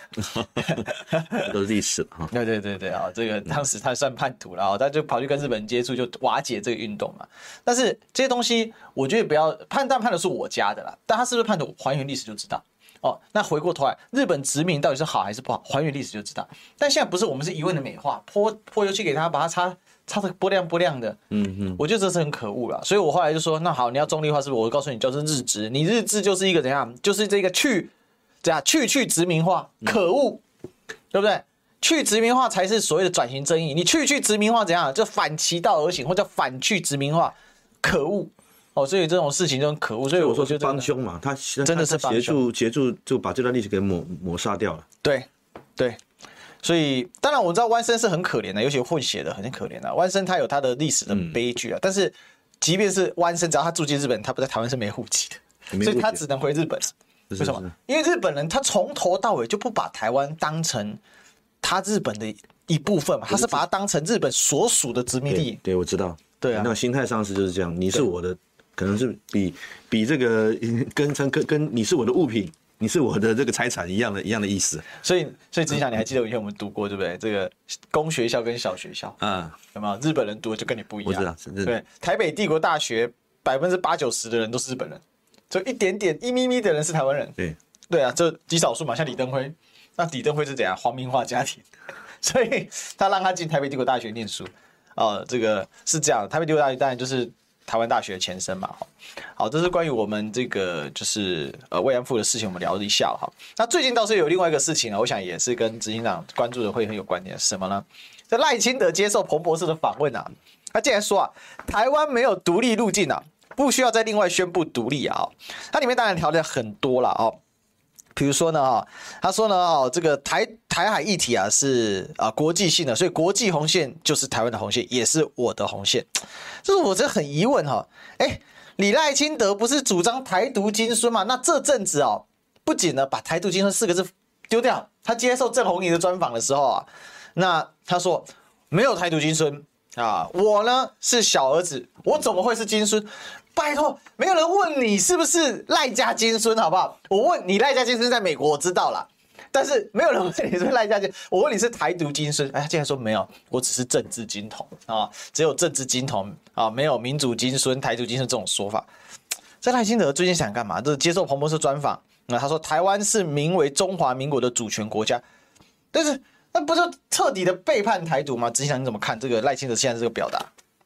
都是历史哈。对对对对啊，这个当时他算叛徒了啊，他就跑去跟日本人接触，就瓦解这个运动嘛。但是这些东西，我觉得不要判断，判的是我家的啦，但他是不是叛徒，还原历史就知道。哦，那回过头来，日本殖民到底是好还是不好？还原历史就知道。但现在不是我们是一味的美化，泼泼油漆给他，把他擦擦的不亮不亮的。嗯嗯，我觉得这是很可恶了。所以我后来就说，那好，你要中立化，是不是？我告诉你，就是日殖，你日治就是一个怎样？就是这个去怎样去去殖民化，可恶，嗯、对不对？去殖民化才是所谓的转型正义。你去去殖民化怎样？就反其道而行，或者反去殖民化，可恶。哦，所以这种事情就很可恶，所以我说就帮凶嘛，他真的是协助协助，就把这段历史给抹抹杀掉了。对，对，所以当然我知道弯生是很可怜的，尤其混血的很可怜的。弯生他有他的历史的悲剧啊，嗯、但是即便是弯生，只要他住进日本，他不在台湾是没户籍的，所以他只能回日本。为什么？因为日本人他从头到尾就不把台湾当成他日本的一部分嘛，他是把它当成日本所属的殖民地。对，对，我知道。对啊，那心态上是就是这样，你是我的。可能是比比这个 跟跟跟你是我的物品，你是我的这个财产一样的一样的意思。所以所以，之前你还记得以前我们读过对不对？这个公学校跟小学校，嗯，有没有日本人读的就跟你不一样？我知道，对，台北帝国大学百分之八九十的人都是日本人，就一点点一咪咪的人是台湾人。对对啊，就极少数嘛，像李登辉，那李登辉是怎样皇民化家庭，所以他让他进台北帝国大学念书。哦，这个是这样，台北帝国大学当然就是。台湾大学的前身嘛，好，好，这是关于我们这个就是呃慰安妇的事情，我们聊了一下哈。那最近倒是有另外一个事情啊，我想也是跟执行长关注的会很有关联，什么呢？这赖清德接受彭博士的访问啊，他竟然说啊，台湾没有独立路径啊，不需要再另外宣布独立啊。它里面当然条件很多了哦，比如说呢，哈，他说呢，哦，这个台台海议题啊是啊国际性的，所以国际红线就是台湾的红线，也是我的红线。这是我真的很疑问哈，哎，李赖清德不是主张台独金孙吗？那这阵子哦，不仅呢把台独金孙四个字丢掉，他接受郑红仪的专访的时候啊，那他说没有台独金孙啊，我呢是小儿子，我怎么会是金孙？拜托，没有人问你是不是赖家金孙，好不好？我问你赖家金孙在美国，我知道了，但是没有人问你是赖家金。我问你是台独金孙，哎，竟然说没有，我只是政治金童啊，只有政治金童啊，没有民主金孙、台独金孙这种说法。这赖清德最近想干嘛？就是接受彭博社专访，那他说台湾是名为中华民国的主权国家，但是那不是彻底的背叛台独吗？执行长你怎么看这个赖清德现在这个表达？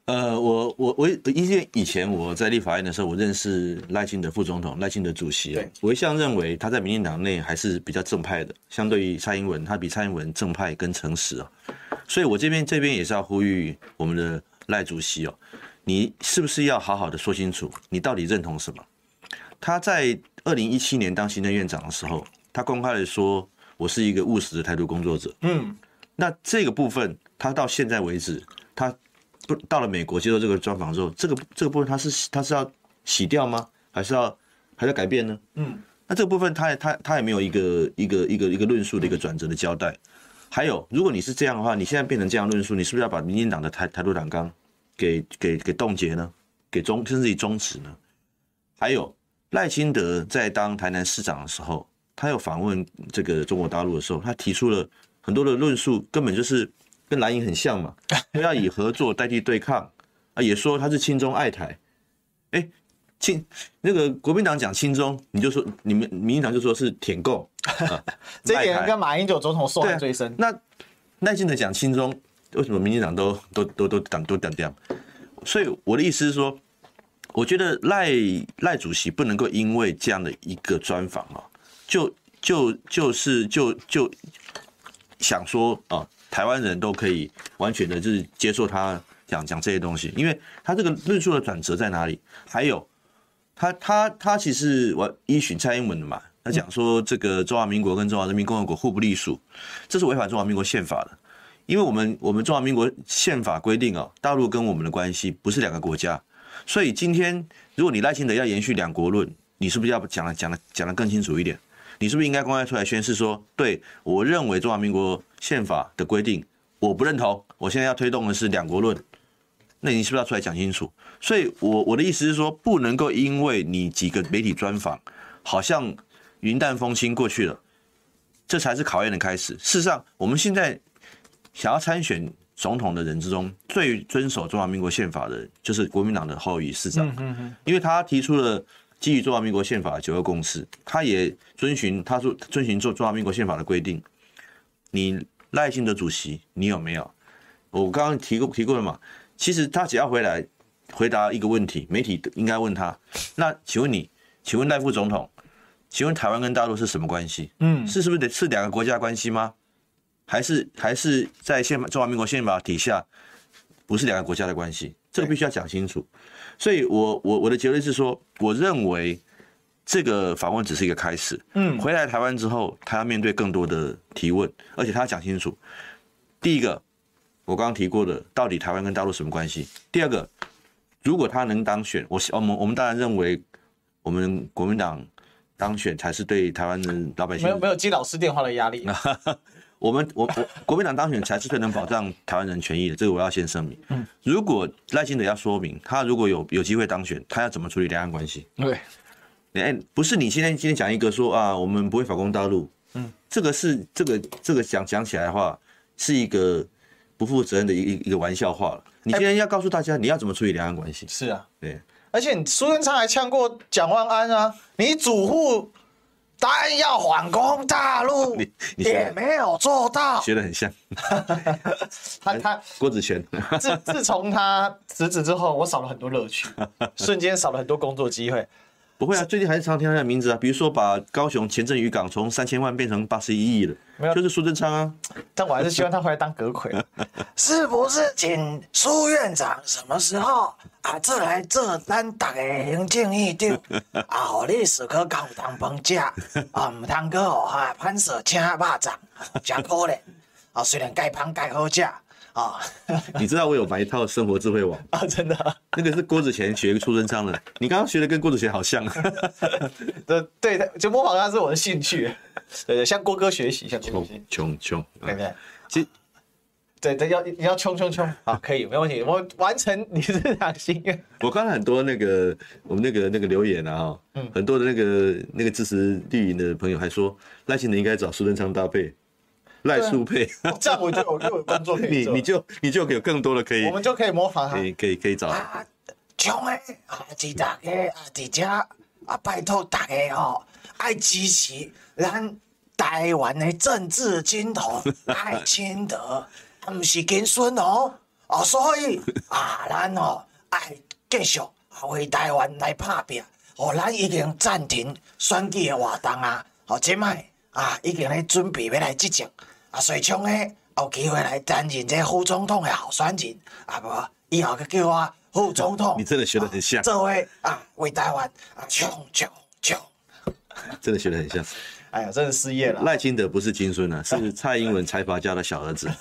呃，我我我因为以前我在立法院的时候，我认识赖清德副总统、赖清德主席啊，我一向认为他在民进党内还是比较正派的，相对于蔡英文，他比蔡英文正派跟诚实啊，所以我这边这边也是要呼吁我们的赖主席哦，你是不是要好好的说清楚，你到底认同什么？他在二零一七年当行政院长的时候，他公开的说，我是一个务实的态度工作者，嗯，那这个部分他到现在为止，他。不到了美国接受这个专访之后，这个这个部分他是他是要洗掉吗？还是要还是要改变呢？嗯，那这个部分他也他他也没有一个一个一个一个论述的一个转折的交代。还有，如果你是这样的话，你现在变成这样论述，你是不是要把民进党的台台独党纲给给给冻结呢？给终甚至于终止呢？还有赖清德在当台南市长的时候，他有访问这个中国大陆的时候，他提出了很多的论述，根本就是。跟蓝营很像嘛，不要以合作代替对抗啊，也说他是亲中爱台，哎，亲那个国民党讲亲中，你就说你们民进党就说是舔共，啊、这一点跟马英九总统受害最深。啊、那耐心的讲亲中，为什么民进党都都都都挡都挡掉？所以我的意思是说，我觉得赖赖主席不能够因为这样的一个专访啊，就就就是就就想说啊。台湾人都可以完全的，就是接受他讲讲这些东西，因为他这个论述的转折在哪里？还有，他他他其实我依循蔡英文的嘛，他讲说这个中华民国跟中华人民共和国互不隶属，这是违反中华民国宪法的，因为我们我们中华民国宪法规定哦，大陆跟我们的关系不是两个国家，所以今天如果你赖清德要延续两国论，你是不是要讲的讲的讲的更清楚一点？你是不是应该公开出来宣誓说，对，我认为中华民国宪法的规定我不认同，我现在要推动的是两国论，那你是不是要出来讲清楚？所以我，我我的意思是说，不能够因为你几个媒体专访，好像云淡风轻过去了，这才是考验的开始。事实上，我们现在想要参选总统的人之中，最遵守中华民国宪法的，就是国民党的侯友宜市长，因为他提出了。基于中华民国宪法的九二共识，他也遵循他说遵循做中华民国宪法的规定。你赖清德主席，你有没有？我刚刚提过提过了嘛？其实他只要回来回答一个问题，媒体应该问他：那请问你，请问赖副总统，请问台湾跟大陆是什么关系？嗯，是是不是得是两个国家关系吗？还是还是在宪法中华民国宪法底下不是两个国家的关系？这个必须要讲清楚。所以我，我我我的结论是说，我认为这个访问只是一个开始。嗯，回来台湾之后，他要面对更多的提问，而且他要讲清楚。第一个，我刚刚提过的，到底台湾跟大陆什么关系？第二个，如果他能当选，我我们我们当然认为，我们国民党当选才是对台湾的老百姓没有没有接老师电话的压力。我们我我国民党当选才是最能保障台湾人权益的，这个我要先声明。嗯，如果赖清德要说明，他如果有有机会当选，他要怎么处理两岸关系？对，哎，不是你今天今天讲一个说啊，我们不会反攻大陆，嗯，这个是这个这个讲讲起来的话，是一个不负责任的一一个玩笑话了。你今天要告诉大家，你要怎么处理两岸关系？是啊，对，而且苏贞昌还呛过蒋万安啊，你主护。答应要反攻大陆，你你也没有做到，学得很像。他他郭子乾，自自从他辞职之后，我少了很多乐趣，瞬间少了很多工作机会。不会啊，最近还是常听他的名字啊，比如说把高雄前镇渔港从三千万变成八十一亿了，没有，就是苏贞昌啊。但我还是希望他回来当阁魁。是不是请苏院长什么时候啊，这来这咱大个行政院长 啊，互你是可搞当饭食啊，唔通个哈潘舍请肉粽，真可怜啊！虽然盖芳盖好食啊，你知道我有买一套生活智慧网 啊，真的，那个是郭子乾学出生商的，你刚刚学的跟郭子乾好像，对对，就模仿他是我的兴趣，对对，向郭哥学习，向郭哥学习，穷穷，对不对？其实。对对，要你要冲冲冲好！可以，没问题，我完成你这场心愿。我看了很多那个我们那个那个留言啊，嗯，很多的那个那个支持绿营的朋友还说赖清德应该找苏贞昌搭配，赖苏配，这样我就有有工作可以，你你就你就有更多的可以，我们就可以模仿他，可以可以可以找。冲诶啊！记得个啊，大家啊，拜托大家哦，爱支持咱台湾的政治金童 赖清德。唔是金孙哦，哦，所以啊，咱哦爱继续为台湾来拍拼。哦，咱已经暂停选举的活动啊，哦，即摆啊已经咧准备要来执政啊，随从诶有机会来担任这副总统的候选人啊，无，以后佢叫我副总统。你真的学得很像。这位啊，为台湾啊，冲冲冲！真的学得很像。哎呀，真的失业了。赖清德不是金孙啊，是蔡英文财阀家的小儿子。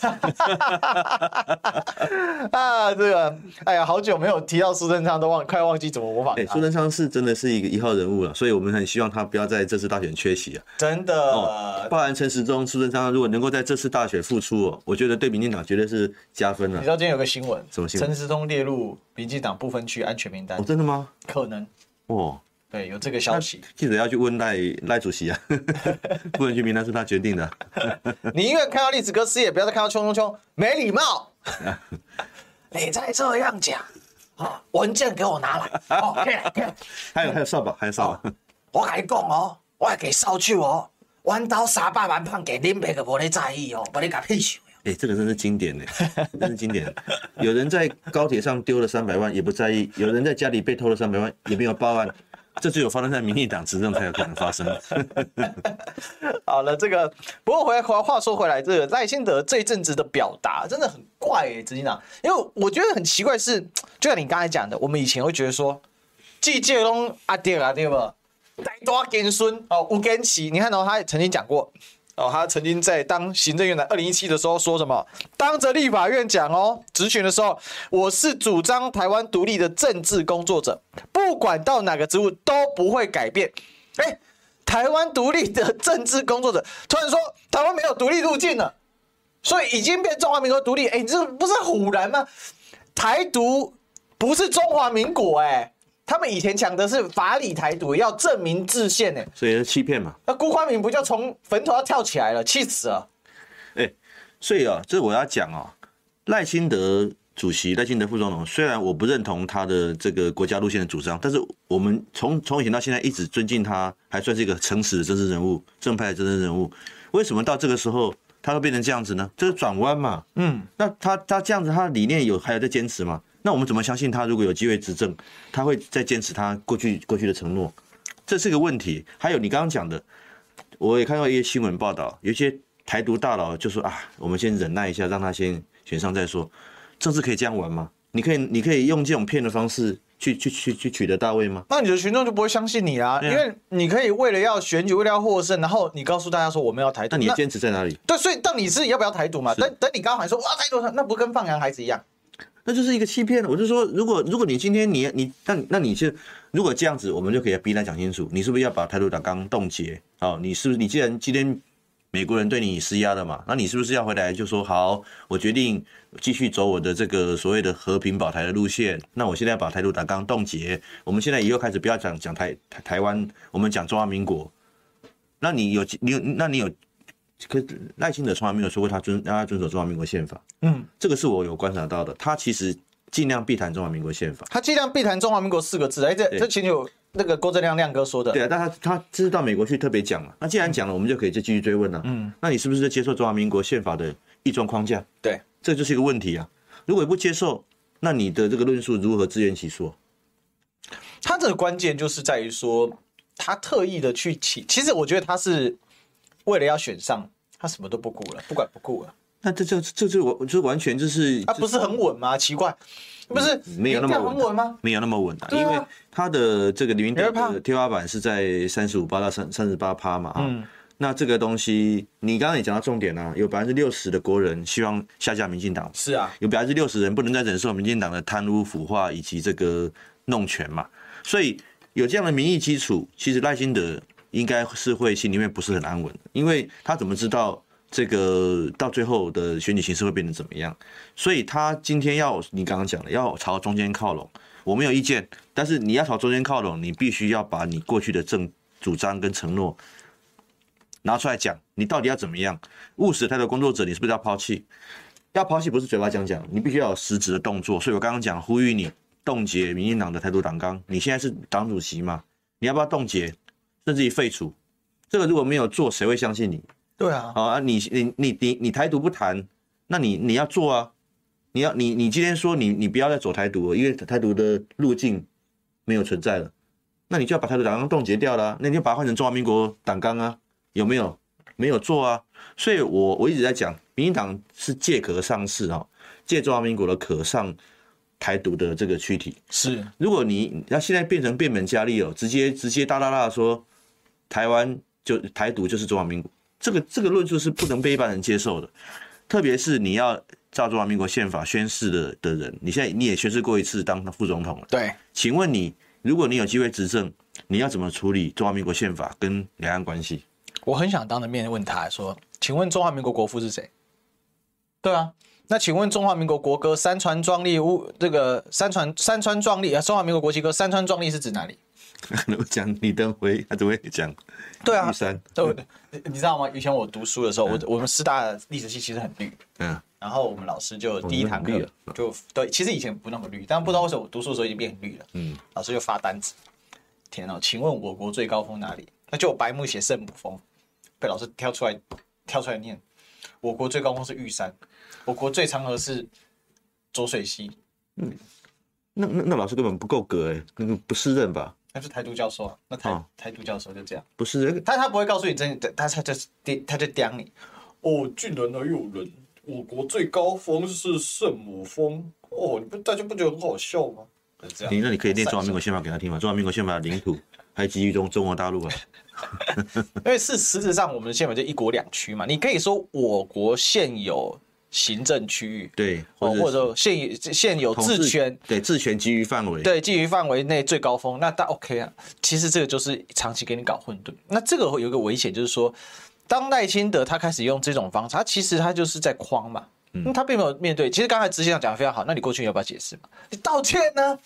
啊，这个，哎呀，好久没有提到苏贞昌，都忘快忘记怎么模仿。哎，苏贞昌是真的是一个一号人物了，所以我们很希望他不要在这次大选缺席啊。真的。哦，包含陈时中、苏贞昌，如果能够在这次大选复出哦，我觉得对民进党绝对是加分了。你知道今天有个新闻？什么新闻？陈时中列入民进党不分区安全名单。哦，真的吗？可能。哦。对，有这个消息。记者要去问赖赖主席啊，不能去名单是他决定的。你因为看到历史哥失业，不要再看到冲冲冲，没礼貌。你再这样讲，啊，文件给我拿来。哦，可以了，可以了。还有还有扫把，还有扫把。我跟你讲哦，我还给扫去哦，弯刀三百万胖给林北个无你在意哦，把你搞屁球。哎，这个真是经典呢，真是经典。有人在高铁上丢了三百万也不在意，有人在家里被偷了三百万也没有报案。这只有发生在民进党执政才有可能发生。好了，这个不过回来话话说回来，这个赖清德这一阵子的表达真的很怪哎、欸，执行长，因为我觉得很奇怪是，就像你刚才讲的，我们以前会觉得说，季介龙阿爹啊，对不？带多金孙哦，吴根奇，你看到、哦、他也曾经讲过。哦，他曾经在当行政院长二零一七的时候说什么？当着立法院讲哦，质询的时候，我是主张台湾独立的政治工作者，不管到哪个职务都不会改变。哎，台湾独立的政治工作者突然说台湾没有独立路径了，所以已经变中华民国独立。哎，你这不是唬人吗？台独不是中华民国哎。他们以前讲的是法理台独，要证明制宪呢，所以是欺骗嘛。那辜宽敏不就从坟头要跳起来了，气死了。哎、欸，所以啊，这我要讲啊，赖清德主席、赖清德副总统，虽然我不认同他的这个国家路线的主张，但是我们从从以前到现在一直尊敬他，还算是一个诚实的政治人物、正派的政治人物。为什么到这个时候他会变成这样子呢？这是转弯嘛。嗯，那他他这样子，他的理念有还有在坚持吗？那我们怎么相信他？如果有机会执政，他会再坚持他过去过去的承诺？这是个问题。还有你刚刚讲的，我也看到一些新闻报道，有一些台独大佬就说啊，我们先忍耐一下，让他先选上再说。政治可以这样玩吗？你可以你可以用这种骗的方式去去去去取得大位吗？那你的群众就不会相信你啊，因为你可以为了要选举，为了要获胜，然后你告诉大家说我们要台独，那你坚持在哪里？对，所以到底是要不要台独嘛？等等你刚刚还说哇台独，那不跟放羊孩子一样？那就是一个欺骗。我就说，如果如果你今天你你那那你是如果这样子，我们就可以逼他讲清楚，你是不是要把台独党纲冻结？好，你是不是你既然今天美国人对你施压了嘛，那你是不是要回来就说好，我决定继续走我的这个所谓的和平保台的路线？那我现在把台独党纲冻结，我们现在以后开始不要讲讲台台台湾，我们讲中华民国。那你有你有那你有？可是赖清德从来没有说过他遵让他遵守中华民国宪法，嗯，这个是我有观察到的。他其实尽量避谈中华民国宪法，他尽量避谈中华民国四个字。哎，这这前有那个郭正亮亮哥说的，对啊，但他他这是到美国去特别讲了。那既然讲了，我们就可以再继续追问了。嗯，那你是不是在接受中华民国宪法的一中框架？对，这就是一个问题啊。如果不接受，那你的这个论述如何自圆其说？他这个关键就是在于说，他特意的去起，其实我觉得他是。为了要选上，他什么都不顾了，不管不顾了。那这这这这完这完全就是他不是很稳吗？奇怪，不是没有那么稳稳吗？没有那么稳啊，因为他的这个里面的天花板是在三十五趴到三三十八趴嘛，嗯。那这个东西，你刚刚也讲到重点啊，有百分之六十的国人希望下架民进党，是啊，有百分之六十人不能再忍受民进党的贪污腐化以及这个弄权嘛，所以有这样的民意基础，其实赖清德应该是会心里面不是很安稳，因为他怎么知道这个到最后的选举形势会变成怎么样？所以他今天要你刚刚讲的要朝中间靠拢，我没有意见，但是你要朝中间靠拢，你必须要把你过去的政主张跟承诺。拿出来讲，你到底要怎么样？务实态度工作者，你是不是要抛弃？要抛弃不是嘴巴讲讲，你必须要有实质的动作。所以我刚刚讲，呼吁你冻结民进党的态度党纲。你现在是党主席嘛？你要不要冻结，甚至于废除？这个如果没有做，谁会相信你？对啊，好啊，你你你你你台独不谈，那你你要做啊？你要你你今天说你你不要再走台独了，因为台独的路径没有存在了，那你就要把台独党纲冻结掉了啊，那你就把它换成中华民国党纲啊？有没有没有做啊？所以我我一直在讲，民进党是借壳上市啊，借中华民国的壳上台独的这个躯体。是，如果你要现在变成变本加厉哦，直接直接大大大说台湾就台独就是中华民国，这个这个论述是不能被一般人接受的。特别是你要照中华民国宪法宣誓的的人，你现在你也宣誓过一次当副总统了。对，请问你，如果你有机会执政，你要怎么处理中华民国宪法跟两岸关系？我很想当着面问他说：“请问中华民国国父是谁？”对啊，那请问中华民国国歌“山川壮丽”物这个“山川山川壮丽”啊，中华民国国旗歌“山川壮丽”是指哪里？我讲李登辉，他怎么会讲？对啊，玉山。对，你知道吗？以前我读书的时候，我我们师大的历史系其实很绿，嗯，然后我们老师就第一堂课就对，其实以前不那么绿，但不知道为什么我读书的时候已经变很绿了，嗯，老师就发单子，天哪，请问我国最高峰哪里？那就白木写圣母峰。被老师挑出来，挑出来念。我国最高峰是玉山，我国最长河是浊水溪。嗯，那那那老师根本不够格哎，那个不适任吧？那是台独教授啊，那台、哦、台独教授就这样，不是人，他他不会告诉你真，他他就他就刁你。哦，竟然还有人，我国最高峰是圣母峰。哦，你不大家不觉得很好笑吗？这样，你那你可以念中华民国宪法给他听吗？中华民国宪法领土还基于中中国大陆啊。因为是实质上，我们的宪法就一国两区嘛。你可以说我国现有行政区域，对，或者说现有现有治权，对，治权基于范围，对，基于范围内最高峰，那大 OK 啊。其实这个就是长期给你搞混沌。那这个会有一个危险，就是说，当赖清德他开始用这种方式，他其实他就是在框嘛，嗯，他并没有面对。其实刚才执行长讲的非常好，那你过去你要不要解释嘛？你道歉呢？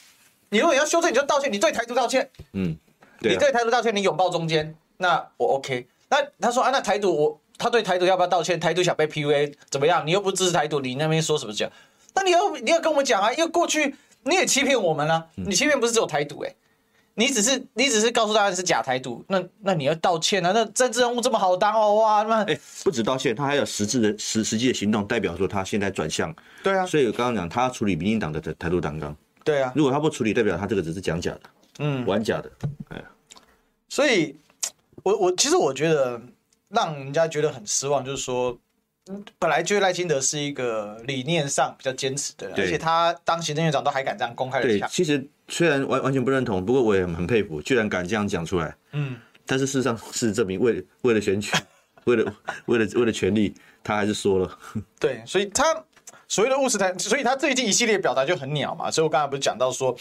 你如果要修正，你就道歉，你对台独道歉，嗯。你对台独道歉，你拥抱中间，那我 OK。那他说啊，那台独我他对台独要不要道歉？台独想被 PUA 怎么样？你又不支持台独，你那边说什么讲？那你要你要跟我们讲啊，因为过去你也欺骗我们了、啊，你欺骗不是只有台独哎、欸，你只是你只是告诉大家是假台独，那那你要道歉啊？那政治人物这么好当哦哇，那哎、欸、不止道歉，他还有实质的实实际的行动，代表说他现在转向。对啊，所以我刚刚讲他处理民进党的台独党纲。对啊，如果他不处理，代表他这个只是讲假的。嗯，玩假的，哎，所以，我我其实我觉得让人家觉得很失望，就是说，本来就赖清德是一个理念上比较坚持的人，而且他当行政院长都还敢这样公开的其实虽然完完全不认同，不过我也很佩服，居然敢这样讲出来。嗯，但是事实上事实证明，为为了选举，为了为了为了权力，他还是说了。对，所以他所谓的务实台，所以他最近一系列表达就很鸟嘛。所以我刚才不是讲到说。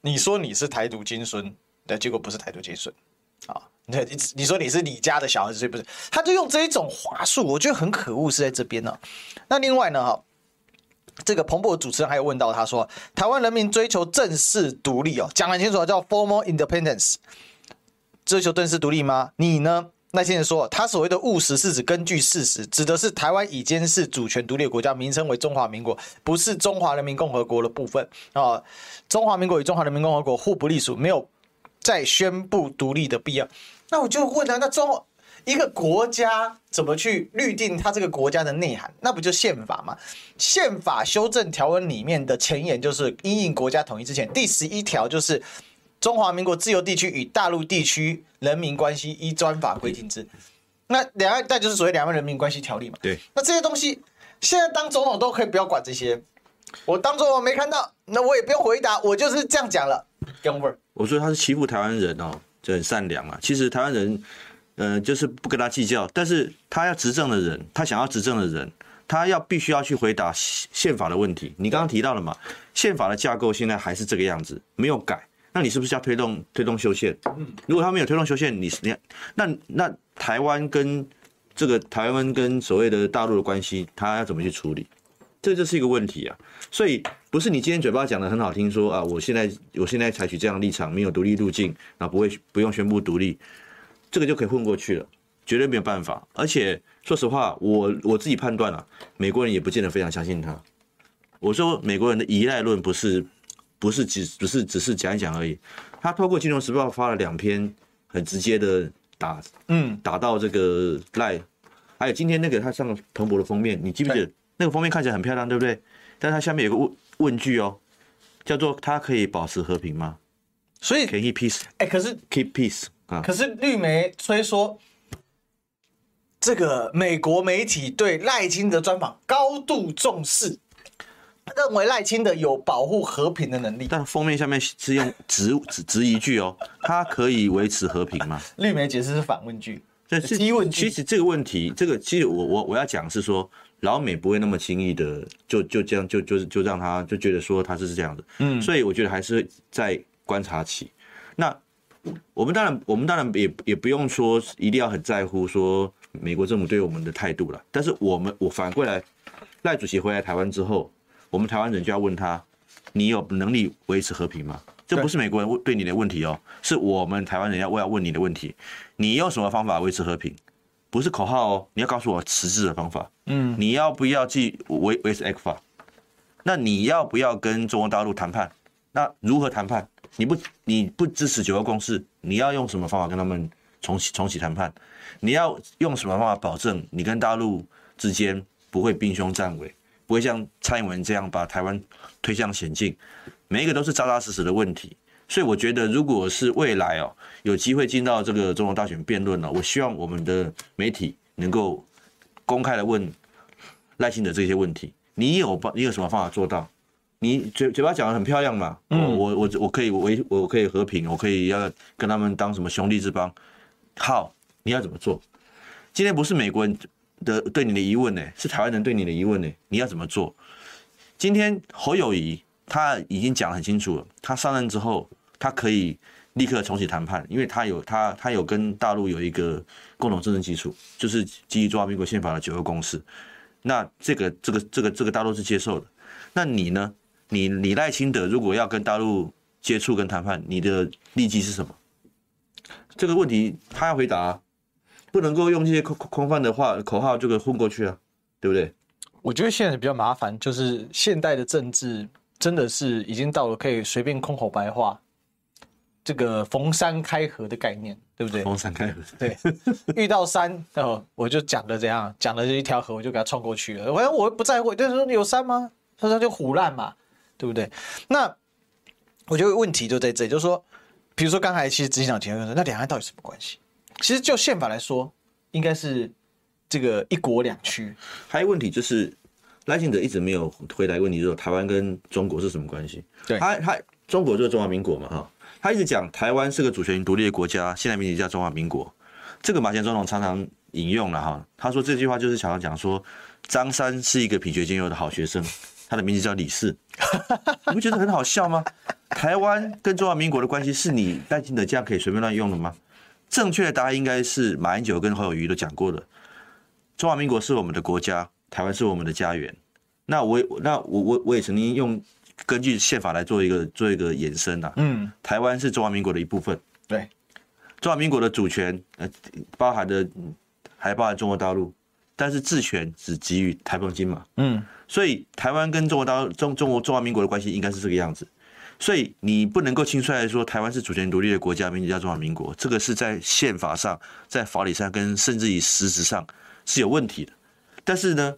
你说你是台独金孙，但结果不是台独金孙，你你说你是李家的小孩子，所以不是，他就用这一种话术，我觉得很可恶，是在这边呢。那另外呢，哈，这个彭博的主持人还有问到，他说，台湾人民追求正式独立哦，讲很清楚，叫 formal independence，追求正式独立吗？你呢？那些人说，他所谓的务实是指根据事实，指的是台湾已经是主权独立的国家，名称为中华民国，不是中华人民共和国的部分啊。中华民国与中华人民共和国互不隶属，没有再宣布独立的必要。那我就问他，那中一个国家怎么去律定它这个国家的内涵？那不就宪法吗？宪法修正条文里面的前言就是因应国家统一之前，第十一条就是。中华民国自由地区与大陆地区人民关系依专法规定之，那两岸，那就是所谓两岸人民关系条例嘛。对，那这些东西现在当总统都可以不要管这些。我当做我没看到，那我也不用回答，我就是这样讲了。Over。我说他是欺负台湾人哦，就很善良啊。其实台湾人，呃，就是不跟他计较。但是他要执政的人，他想要执政的人，他要必须要去回答宪法的问题。你刚刚提到了嘛，宪法的架构现在还是这个样子，没有改。那你是不是要推动推动修宪？如果他没有推动修宪，你你那那台湾跟这个台湾跟所谓的大陆的关系，他要怎么去处理？这就是一个问题啊。所以不是你今天嘴巴讲的很好听，说啊，我现在我现在采取这样的立场，没有独立路径，啊，不会不用宣布独立，这个就可以混过去了，绝对没有办法。而且说实话，我我自己判断啊，美国人也不见得非常相信他。我说美国人的依赖论不是。不是只不是只是讲一讲而已，他透过《金融时报》发了两篇很直接的打，嗯，打到这个赖，还有今天那个他上了彭博的封面，你记不记得那个封面看起来很漂亮，对不对？但他下面有个问问句哦，叫做它可以保持和平吗？所以 Can he peace？哎，可是 keep peace 啊？可是绿媒虽说这个美国媒体对赖清德专访高度重视。认为赖清德有保护和平的能力，但封面下面是用直直一句哦，他可以维持和平吗？绿媒解释是反问句，这是疑问句。其实这个问题，这个其实我我我要讲是说，老美不会那么轻易的就就这样就就就让他就觉得说他是这样的，嗯，所以我觉得还是在观察期。那我们当然我们当然也也不用说一定要很在乎说美国政府对我们的态度了，但是我们我反过来，赖主席回来台湾之后。我们台湾人就要问他：你有能力维持和平吗？这不是美国人问对你的问题哦，是我们台湾人要我要问你的问题。你用什么方法维持和平？不是口号哦，你要告诉我实质的方法。嗯，你要不要去维维持 ECFA？那你要不要跟中国大陆谈判？那如何谈判？你不你不支持九二共识，你要用什么方法跟他们重启重启谈判？你要用什么方法保证你跟大陆之间不会兵凶战危？不会像蔡英文这样把台湾推向险境，每一个都是扎扎实实的问题。所以我觉得，如果是未来哦，有机会进到这个总统大选辩论呢，我希望我们的媒体能够公开的问赖清德这些问题。你有办，你有什么方法做到？你嘴嘴巴讲的很漂亮嘛？我我我我可以维，我可以和平，我可以要跟他们当什么兄弟之邦。好，你要怎么做？今天不是美国人。的对你的疑问呢，是台湾人对你的疑问呢？你要怎么做？今天侯友谊他已经讲得很清楚了，他上任之后，他可以立刻重启谈判，因为他有他他有跟大陆有一个共同政治基础，就是基于中华民国宪法的九二共识。那这个这个这个这个大陆是接受的。那你呢？你你赖清德如果要跟大陆接触跟谈判，你的利基是什么？这个问题他要回答。不能够用这些空空泛的话口号就给混过去啊，对不对？我觉得现在比较麻烦，就是现代的政治真的是已经到了可以随便空口白话，这个逢山开河的概念，对不对？逢山开河，对，遇到山哦，我就讲的怎样，讲的这一条河，我就给它冲过去了。反正我不在乎，就是说你有山吗？他说就唬烂嘛，对不对？那我觉得问题就在这里，就是说，比如说刚才其实执行长提到说，那两岸到底什么关系？其实就宪法来说，应该是这个一国两区。还有问题就是赖清德一直没有回答问题，就是台湾跟中国是什么关系？对，他他中国就是中华民国嘛，哈，他一直讲台湾是个主权独立的国家，现在名字叫中华民国。这个马前总统常常引用了哈，他说这句话就是想要讲说张三是一个品学兼优的好学生，他的名字叫李四，你不觉得很好笑吗？台湾跟中华民国的关系是你赖清德这样可以随便乱用的吗？正确的答案应该是马英九跟侯友宜都讲过的，中华民国是我们的国家，台湾是我们的家园。那我那我我我也曾经用根据宪法来做一个做一个延伸啊，嗯，台湾是中华民国的一部分，对，中华民国的主权呃包含的还包含中国大陆，但是治权只给予台澎金马，嗯，所以台湾跟中国大陆中中国中华民国的关系应该是这个样子。所以你不能够轻率来说，台湾是主权独立的国家，名字叫中华民国，这个是在宪法上、在法理上跟甚至于实质上是有问题的。但是呢，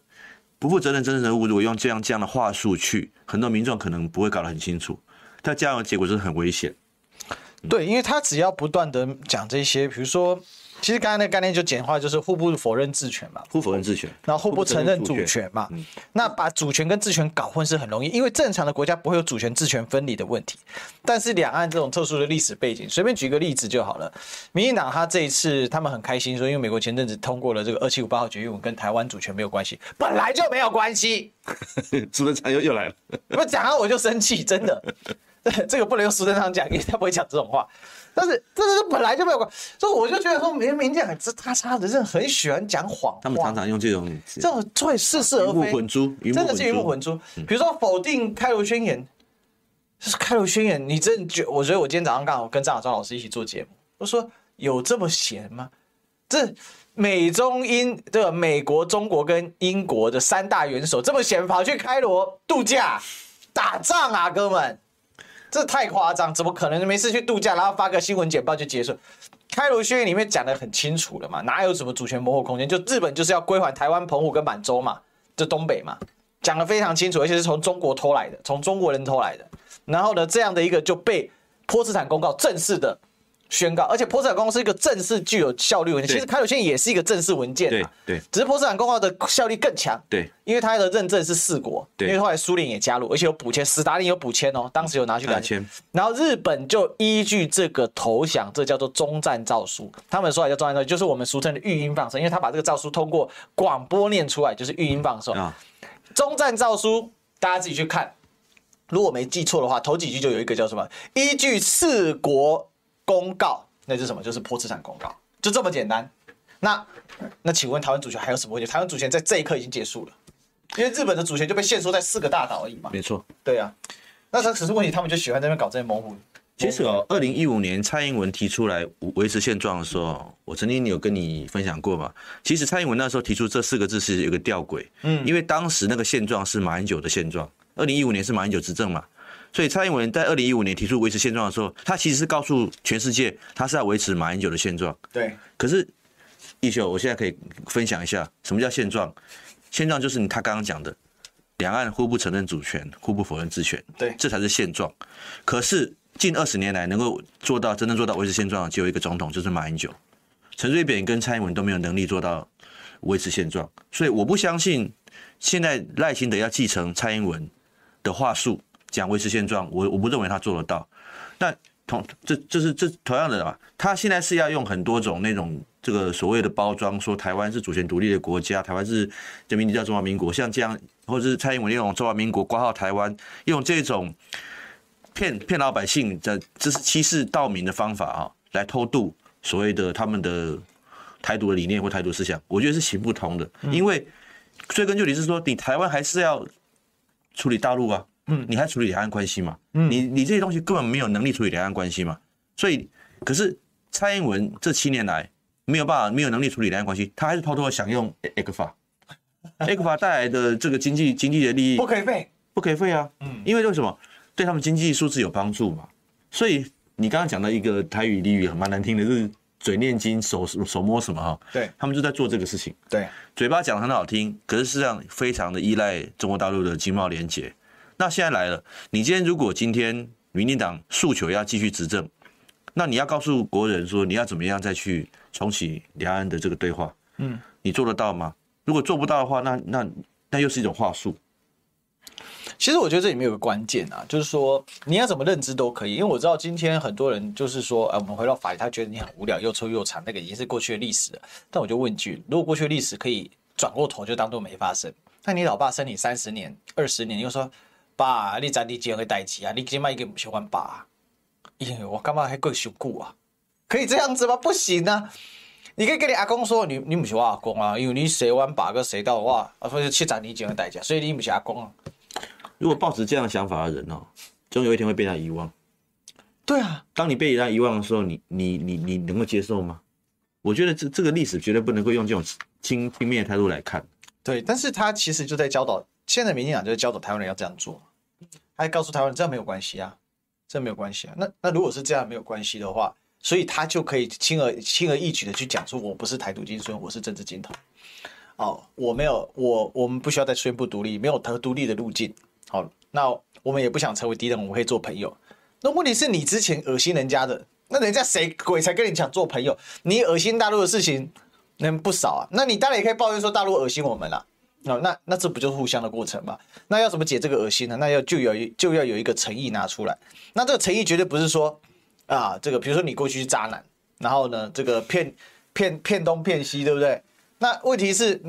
不负责任真正人物如果用这样这样的话术去，很多民众可能不会搞得很清楚，但这样的结果就是很危险。对，因为他只要不断的讲这些，比如说其实刚才那个概念就简化，就是互不否认治权嘛，互否认治权，然后互不承认主权嘛。嗯、那把主权跟治权搞混是很容易，因为正常的国家不会有主权治权分离的问题。但是两岸这种特殊的历史背景，随便举个例子就好了。民进党他这一次他们很开心说，因为美国前阵子通过了这个二七五八号决议文，跟台湾主权没有关系，本来就没有关系。苏贞昌又又来了，不讲啊我就生气，真的，这个不能用苏贞昌讲，因为他不会讲这种话。但是这个本来就没有关，所以我就觉得说，明明讲这他他的人很喜欢讲谎话，他们常常用这种这种会似是而非，真的是鱼目混珠。比如说否定开罗宣言，就是开罗宣言，你真觉？我觉得我今天早上刚好跟张小庄老师一起做节目，我说有这么闲吗？这美中英的美国、中国跟英国的三大元首这么闲跑去开罗度假打仗啊，哥们。这太夸张，怎么可能没事去度假，然后发个新闻简报就结束？开罗宣言里面讲得很清楚了嘛，哪有什么主权模糊空间？就日本就是要归还台湾、澎湖跟满洲嘛，就东北嘛，讲得非常清楚，而且是从中国偷来的，从中国人偷来的。然后呢，这样的一个就被波茨坦公告正式的。宣告，而且波茨坦公告是一个正式具有效力文件。其实开罗宣言也是一个正式文件，对对，只是波茨坦公告的效力更强，对，因为它的认证是四国，对，因为后来苏联也加入，而且有补签，斯大林有补签哦，当时有拿去改签，然后日本就依据这个投降，这叫做中战诏书，他们说来叫中战诏书，就是我们俗称的语音放送，因为他把这个诏书通过广播念出来，就是语音放送。终战诏书大家自己去看，如果没记错的话，头几句就有一个叫什么？依据四国公告。那是什么？就是破资产公告，就这么简单。那那请问台湾主权还有什么问题？台湾主权在这一刻已经结束了，因为日本的主权就被限缩在四个大岛而已嘛。没错，对啊。那他只是问题，他们就喜欢在那边搞这些模糊。其实哦，二零一五年蔡英文提出来维持现状的时候，我曾经有跟你分享过嘛。其实蔡英文那时候提出这四个字是有个吊诡，嗯，因为当时那个现状是马英九的现状，二零一五年是马英九执政嘛。所以蔡英文在二零一五年提出维持现状的时候，他其实是告诉全世界，他是要维持马英九的现状。对。可是，奕修，我现在可以分享一下什么叫现状？现状就是你他刚刚讲的，两岸互不承认主权，互不否认治权。对。这才是现状。可是近二十年来，能够做到真正做到维持现状的，只有一个总统，就是马英九。陈水扁跟蔡英文都没有能力做到维持现状。所以我不相信，现在赖清德要继承蔡英文的话术。讲维持现状，我我不认为他做得到。但同这这是这同样的啊，他现在是要用很多种那种这个所谓的包装，说台湾是主权独立的国家，台湾是人民叫中华民国，像这样，或者是蔡英文用中华民国挂号台湾，用这种骗骗老百姓的这是欺世盗名的方法啊，来偷渡所谓的他们的台独的理念或台独思想，我觉得是行不通的。因为追根究底是说，你台湾还是要处理大陆啊。嗯，你还处理两岸关系嘛？嗯，你你这些东西根本没有能力处理两岸关系嘛？所以，可是蔡英文这七年来没有办法，没有能力处理两岸关系，他还是偷偷的想用 ECFA，ECFA 带来的这个经济经济的利益不可以废，不可以废啊！嗯，因为为什么？对他们经济数字有帮助嘛？所以你刚刚讲到一个台语俚语蛮难听的，就是嘴念经，手手摸什么哈？对，他们就在做这个事情。对，嘴巴讲的很好听，可是实际上非常的依赖中国大陆的经贸连结。那现在来了，你今天如果今天民进党诉求要继续执政，那你要告诉国人说你要怎么样再去重启两岸的这个对话，嗯，你做得到吗？如果做不到的话，那那那又是一种话术。其实我觉得这里面有个关键啊，就是说你要怎么认知都可以，因为我知道今天很多人就是说，哎，我们回到法律，他觉得你很无聊，又臭又长，那个已经是过去的历史了。但我就问一句，如果过去的历史可以转过头就当做没发生，那你老爸生你三十年、二十年，又说。爸，你在你这样的代志啊？你起码已经不喜欢爸，因为我干嘛还够受苦啊？可以这样子吗？不行啊！你可以跟你阿公说，你你不是我阿公啊，因为你生完爸个生到我，啊，或者七十年前的代志，所以你不是阿公啊。如果抱持这样想法的人哦，总有一天会被他遗忘。对啊，当你被他遗忘的时候，你你你你能够接受吗？我觉得这这个历史绝对不能够用这种轻轻蔑的态度来看。对，但是他其实就在教导，现在民进党就是教导台湾人要这样做。还告诉台湾这没有关系啊，这没有关系啊。那那如果是这样没有关系的话，所以他就可以轻而轻而易举的去讲说，我不是台独精孙，我是政治金头。哦，我没有，我我们不需要再宣布独立，没有特独立的路径。好，那我们也不想成为敌人，我们可以做朋友。那问题是你之前恶心人家的，那人家谁鬼才跟你讲做朋友？你恶心大陆的事情那不少啊，那你当然也可以抱怨说大陆恶心我们了。哦，那那这不就是互相的过程吗？那要怎么解这个恶心呢？那要就有就要有一个诚意拿出来。那这个诚意绝对不是说啊，这个比如说你过去是渣男，然后呢，这个骗骗骗东骗西，对不对？那问题是，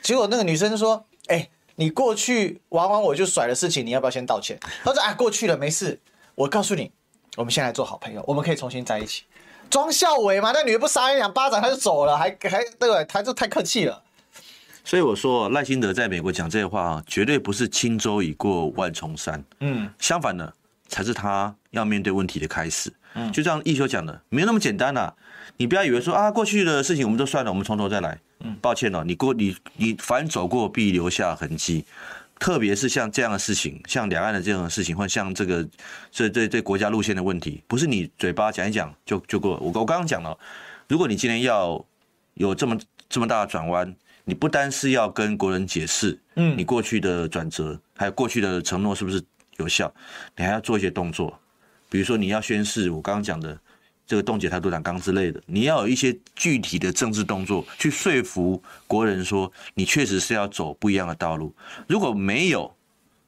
结果那个女生说，哎、你过去玩完我就甩的事情，你要不要先道歉？他说，哎，过去了，没事。我告诉你，我们现在做好朋友，我们可以重新在一起。装孝伟嘛，那女的不扇一两巴掌他就走了，还还对不对？他就太客气了。所以我说赖清德在美国讲这些话啊，绝对不是轻舟已过万重山。嗯，相反的，才是他要面对问题的开始。嗯，就像一休讲的，没有那么简单呐。你不要以为说啊，过去的事情我们都算了，我们从头再来。嗯，抱歉了，你过你你凡走过必留下痕迹，特别是像这样的事情，像两岸的这样的事情，或像这个这这这国家路线的问题，不是你嘴巴讲一讲就就过。我我刚刚讲了，如果你今天要有这么这么大的转弯。你不单是要跟国人解释，嗯，你过去的转折，还有过去的承诺是不是有效？你还要做一些动作，比如说你要宣誓，我刚刚讲的这个冻结台独党纲之类的，你要有一些具体的政治动作去说服国人说你确实是要走不一样的道路。如果没有，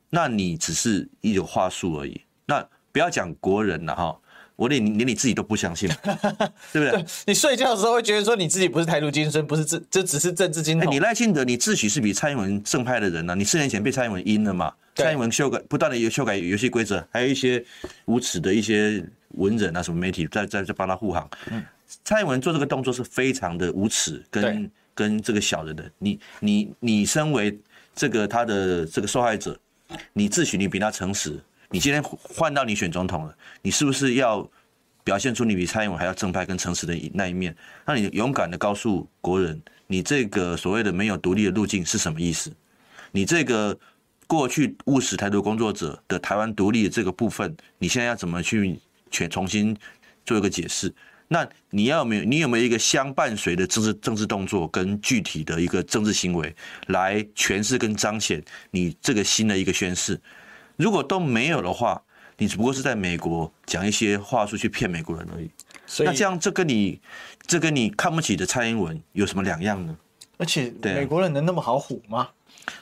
那你只是一种话术而已。那不要讲国人了哈。我连连你自己都不相信，对不对？对，你睡觉的时候会觉得说你自己不是台独精神，不是这这只是政治精神。你赖清德，你自诩是比蔡英文正派的人呢、啊？你四年前被蔡英文阴了嘛？蔡英文修改不断的有修改游戏规则，还有一些无耻的一些文人啊，什么媒体在在在帮他护航。嗯，蔡英文做这个动作是非常的无耻，跟跟这个小人的。你你你身为这个他的这个受害者，你自诩你比他诚实。你今天换到你选总统了，你是不是要表现出你比蔡英文还要正派跟诚实的那一面？那你勇敢的告诉国人，你这个所谓的没有独立的路径是什么意思？你这个过去务实台独工作者的台湾独立的这个部分，你现在要怎么去全重新做一个解释？那你要没有你有没有一个相伴随的政治政治动作跟具体的一个政治行为来诠释跟彰显你这个新的一个宣誓？如果都没有的话，你只不过是在美国讲一些话术去骗美国人而已。所以那这样，这跟你这跟你看不起的蔡英文有什么两样呢？而且，美国人能那么好唬吗？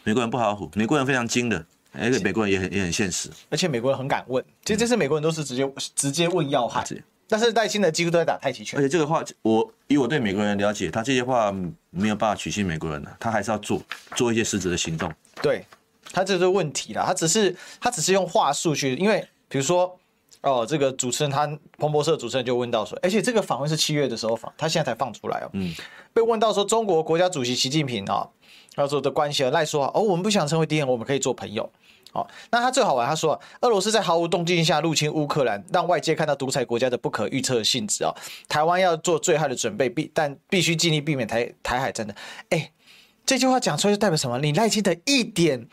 美国人不好唬，美国人非常精的，而且美国人也很也很现实。而且美国人很敢问，其实这次美国人都是直接直接问要害。但是戴新的几乎都在打太极拳。而且这个话，我以我对美国人的了解，他这些话没有办法取信美国人的，他还是要做做一些实质的行动。对。他这是问题啦，他只是他只是用话术去，因为比如说哦，这个主持人他彭博社主持人就问到说，而且这个访问是七月的时候访，他现在才放出来哦，嗯，被问到说中国国家主席习近平啊，他说的关系，赖说哦，我们不想成为敌人，我们可以做朋友，哦，那他最好玩，他说俄罗斯在毫无动静下入侵乌克兰，让外界看到独裁国家的不可预测性质啊，台湾要做最坏的准备，必但必须尽力避免台台海战争，哎。这句话讲出来就代表什么？你赖清德一点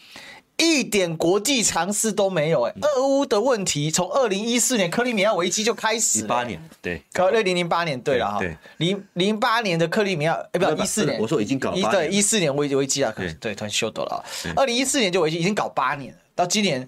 一点国际常识都没有哎！俄乌的问题从二零一四年克里米亚危机就开始，零八年对，二零零八年对了哈，零零八年的克里米亚哎，不，一四年。我说已经搞一对一四年危危机啊，对，突然秀逗了啊，二零一四年就危机，已经搞八年了，到今年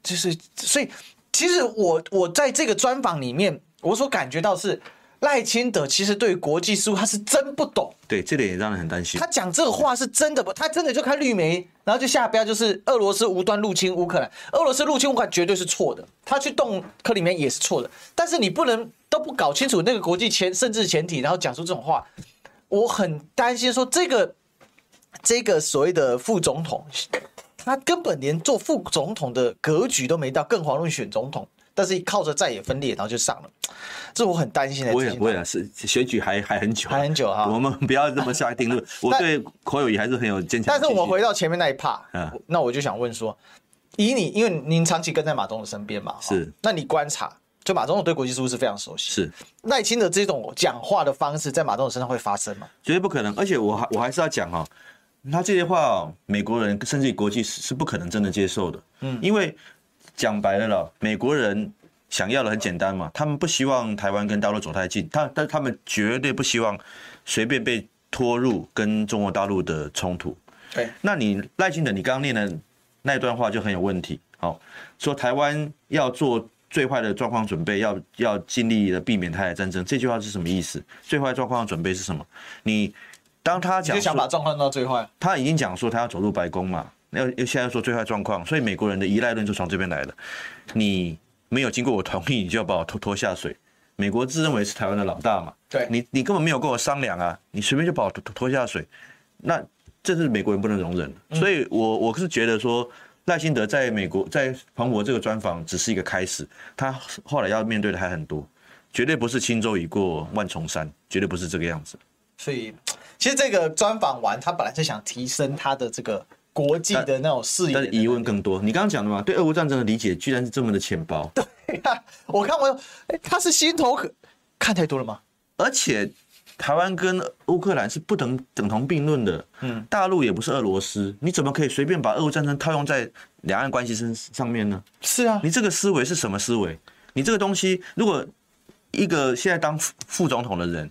就是所以，其实我我在这个专访里面，我所感觉到是。赖清德其实对于国际事务他是真不懂，对，这点也让人很担心。他讲这个话是真的不？他真的就看绿媒，然后就下标就是俄罗斯无端入侵乌克兰，俄罗斯入侵乌克兰绝对是错的，他去动克里米亚也是错的。但是你不能都不搞清楚那个国际前甚至前提，然后讲出这种话，我很担心说这个这个所谓的副总统，他根本连做副总统的格局都没到，更遑论选总统。但是靠着在野分裂，然后就上了，这我很担心的。不会不会啊，是选举还还很久，还很久哈。我们不要这么下定论。我对侯友宜还是很有坚强。但是我们回到前面那一 part，那我就想问说，以你，因为您长期跟在马总统身边嘛，是，那你观察，就马总统对国际事务是非常熟悉，是赖清德这种讲话的方式，在马总统身上会发生吗？绝对不可能。而且我还我还是要讲哦，他这些话，美国人甚至于国际是是不可能真的接受的。嗯，因为。讲白了了，美国人想要的很简单嘛，他们不希望台湾跟大陆走太近，他但他们绝对不希望随便被拖入跟中国大陆的冲突。对，那你赖清德，你刚刚念的那段话就很有问题。好，说台湾要做最坏的状况准备，要要尽力的避免台海战争。这句话是什么意思？最坏状况的准备是什么？你当他讲，就想把状况到最坏。他已经讲说他要走入白宫嘛，要要现在说最坏状况，所以美国人的依赖论就从这边来了。你没有经过我同意，你就要把我拖拖下水。美国自认为是台湾的老大嘛？对，你你根本没有跟我商量啊，你随便就把我拖拖下水，那这是美国人不能容忍的。所以我我是觉得说。赖清德在美国在彭博这个专访只是一个开始，他后来要面对的还很多，绝对不是轻舟已过万重山，绝对不是这个样子。所以，其实这个专访完，他本来是想提升他的这个国际的那种视野，但是疑问更多。你刚刚讲的嘛，对俄乌战争的理解居然是这么的浅薄。对呀、啊，我看我，哎，他是心头可看太多了吗？而且。台湾跟乌克兰是不等等同并论的，嗯，大陆也不是俄罗斯，你怎么可以随便把俄乌战争套用在两岸关系身上面呢？是啊，你这个思维是什么思维？你这个东西，如果一个现在当副总统的人，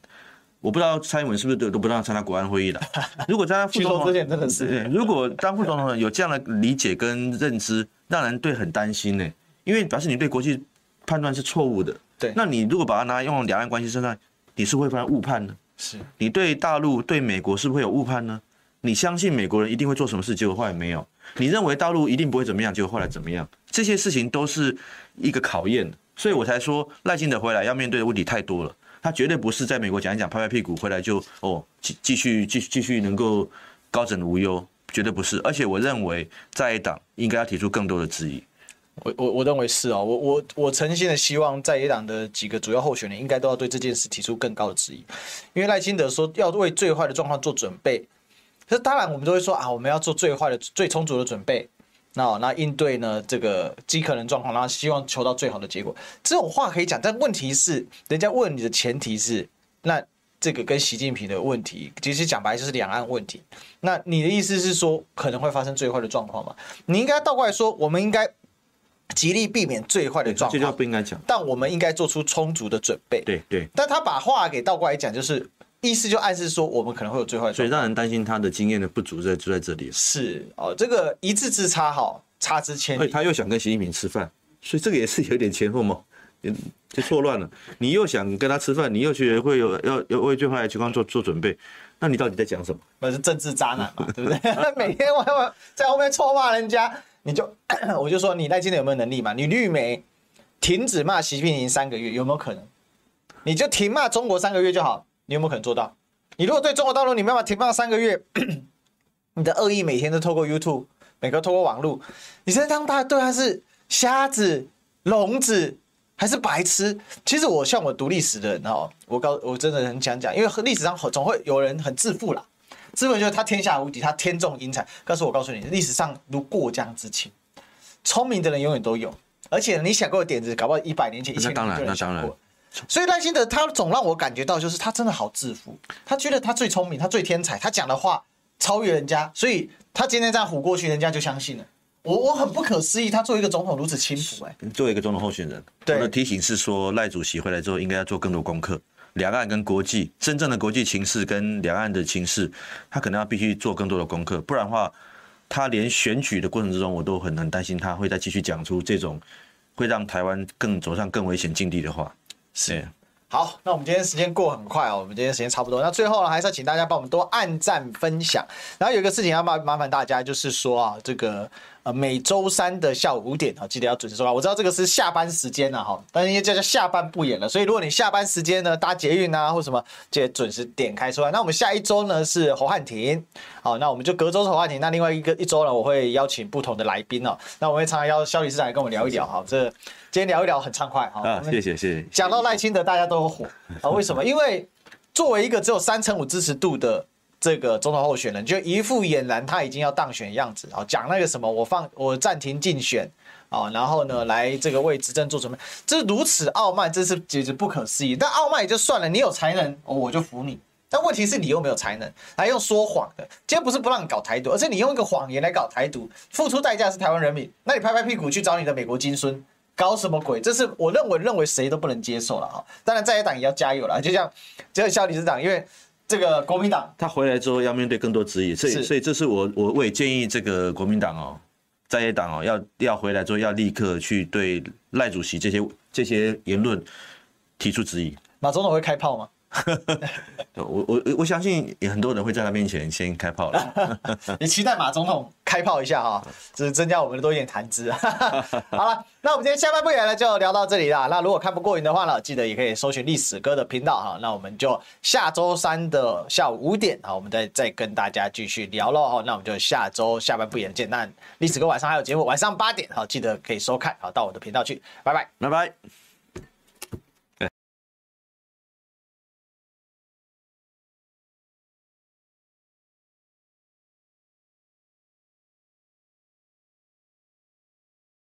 我不知道蔡英文是不是都都不让他参加国安会议了？如果在副总统之前真的是，对，如果当副总统有这样的理解跟认知，让人对很担心呢，因为表示你对国际判断是错误的。对，那你如果把它拿来用两岸关系身上。你是会发生误判的？是你对大陆、对美国是不是会有误判呢？你相信美国人一定会做什么事，结果后来没有；你认为大陆一定不会怎么样，结果后来怎么样？这些事情都是一个考验，所以我才说赖清德回来要面对的问题太多了。他绝对不是在美国讲一讲、拍拍屁股回来就哦继继续继继续能够高枕无忧，绝对不是。而且我认为在野党应该要提出更多的质疑。我我我认为是哦，我我我诚心的希望在野党的几个主要候选人应该都要对这件事提出更高的质疑，因为赖清德说要为最坏的状况做准备，可是当然我们都会说啊，我们要做最坏的最充足的准备，那那应对呢这个极可能状况，然后希望求到最好的结果，这种话可以讲，但问题是人家问你的前提是，那这个跟习近平的问题，其实讲白就是两岸问题，那你的意思是说可能会发生最坏的状况吗？你应该倒过来说，我们应该。极力避免最坏的状况，这不应该讲。但我们应该做出充足的准备。对对。但他把话给倒过来讲，就是意思就暗示说，我们可能会有最坏的。所以让人担心他的经验的不足在就在这里。是哦，这个一字之差，好差之千里。他又想跟习近平吃饭，所以这个也是有点前后嘛，就错乱了。你又想跟他吃饭，你又觉得会有要要为最坏的情况做做准备，那你到底在讲什么？那是政治渣男嘛，对不对？每天晚上在后面臭骂人家。你就 我就说你赖清德有没有能力嘛？你绿媒停止骂习近平三个月有没有可能？你就停骂中国三个月就好，你有没有可能做到？你如果对中国大陆你没办法停放三个月，你的恶意每天都透过 YouTube，每个透过网络，你现在当他对他是瞎子、聋子还是白痴？其实我像我读历史的人哦，我告我真的很想讲，因为历史上总会有人很自负啦。资本就是他天下无敌，他天纵英才。告诉我，告诉你，历史上如过江之情，聪明的人永远都有。而且你想过的点子，搞不好一百年前、一千年前就有人想过。所以赖清德他总让我感觉到，就是他真的好自负。他觉得他最聪明，他最天才，他讲的话超越人家，所以他今天这样唬过去，人家就相信了。我我很不可思议，他作为一个总统如此轻浮。哎，作为一个总统候选人，我的提醒是说，赖主席回来之后应该要做更多功课。两岸跟国际真正的国际情势跟两岸的情势，他可能要必须做更多的功课，不然的话，他连选举的过程之中，我都很很担心他会再继续讲出这种会让台湾更走上更危险境地的话。是。好，那我们今天时间过很快哦，我们今天时间差不多。那最后呢，还是要请大家帮我们多按赞分享。然后有一个事情要麻麻烦大家，就是说啊，这个呃每周三的下午五点啊，记得要准时收看。我知道这个是下班时间了哈，但是因为这叫下班不演了，所以如果你下班时间呢搭捷运啊或什么，记得准时点开出来。那我们下一周呢是侯汉廷，好，那我们就隔周是侯汉廷。那另外一个一周呢，我会邀请不同的来宾哦。那我会常常邀萧理事长来跟我们聊一聊哈，这。今天聊一聊很畅快啊！谢谢谢谢。讲到赖清德，大家都有火啊？为什么？因为作为一个只有三成五支持度的这个总统候选人，就一副俨然他已经要当选的样子啊！讲那个什么，我放我暂停竞选啊，然后呢，来这个为执政做准备，这是如此傲慢，这是简直不可思议。但傲慢也就算了，你有才能，我就服你。但问题是你又没有才能，还用说谎的。今天不是不让你搞台独，而是你用一个谎言来搞台独，付出代价是台湾人民。那你拍拍屁股去找你的美国金孙。搞什么鬼？这是我认为认为谁都不能接受了哈。当然在野党也要加油了，就像这个萧理事长，因为这个国民党他回来之后要面对更多质疑，所以所以这是我我我也建议这个国民党哦，在野党哦，要要回来之后，要立刻去对赖主席这些这些言论提出质疑。马总统会开炮吗？我我我相信也很多人会在他面前先开炮了。你期待马总统开炮一下哈，只是增加我们的多一点谈资。好了，那我们今天下半部演呢就聊到这里了。那如果看不过瘾的话呢，记得也可以搜寻历史哥的频道哈。那我们就下周三的下午五点啊，我们再再跟大家继续聊喽。那我们就下周下半部演见。那历史哥晚上还有节目，晚上八点好，记得可以收看好，到我的频道去。拜拜，拜拜。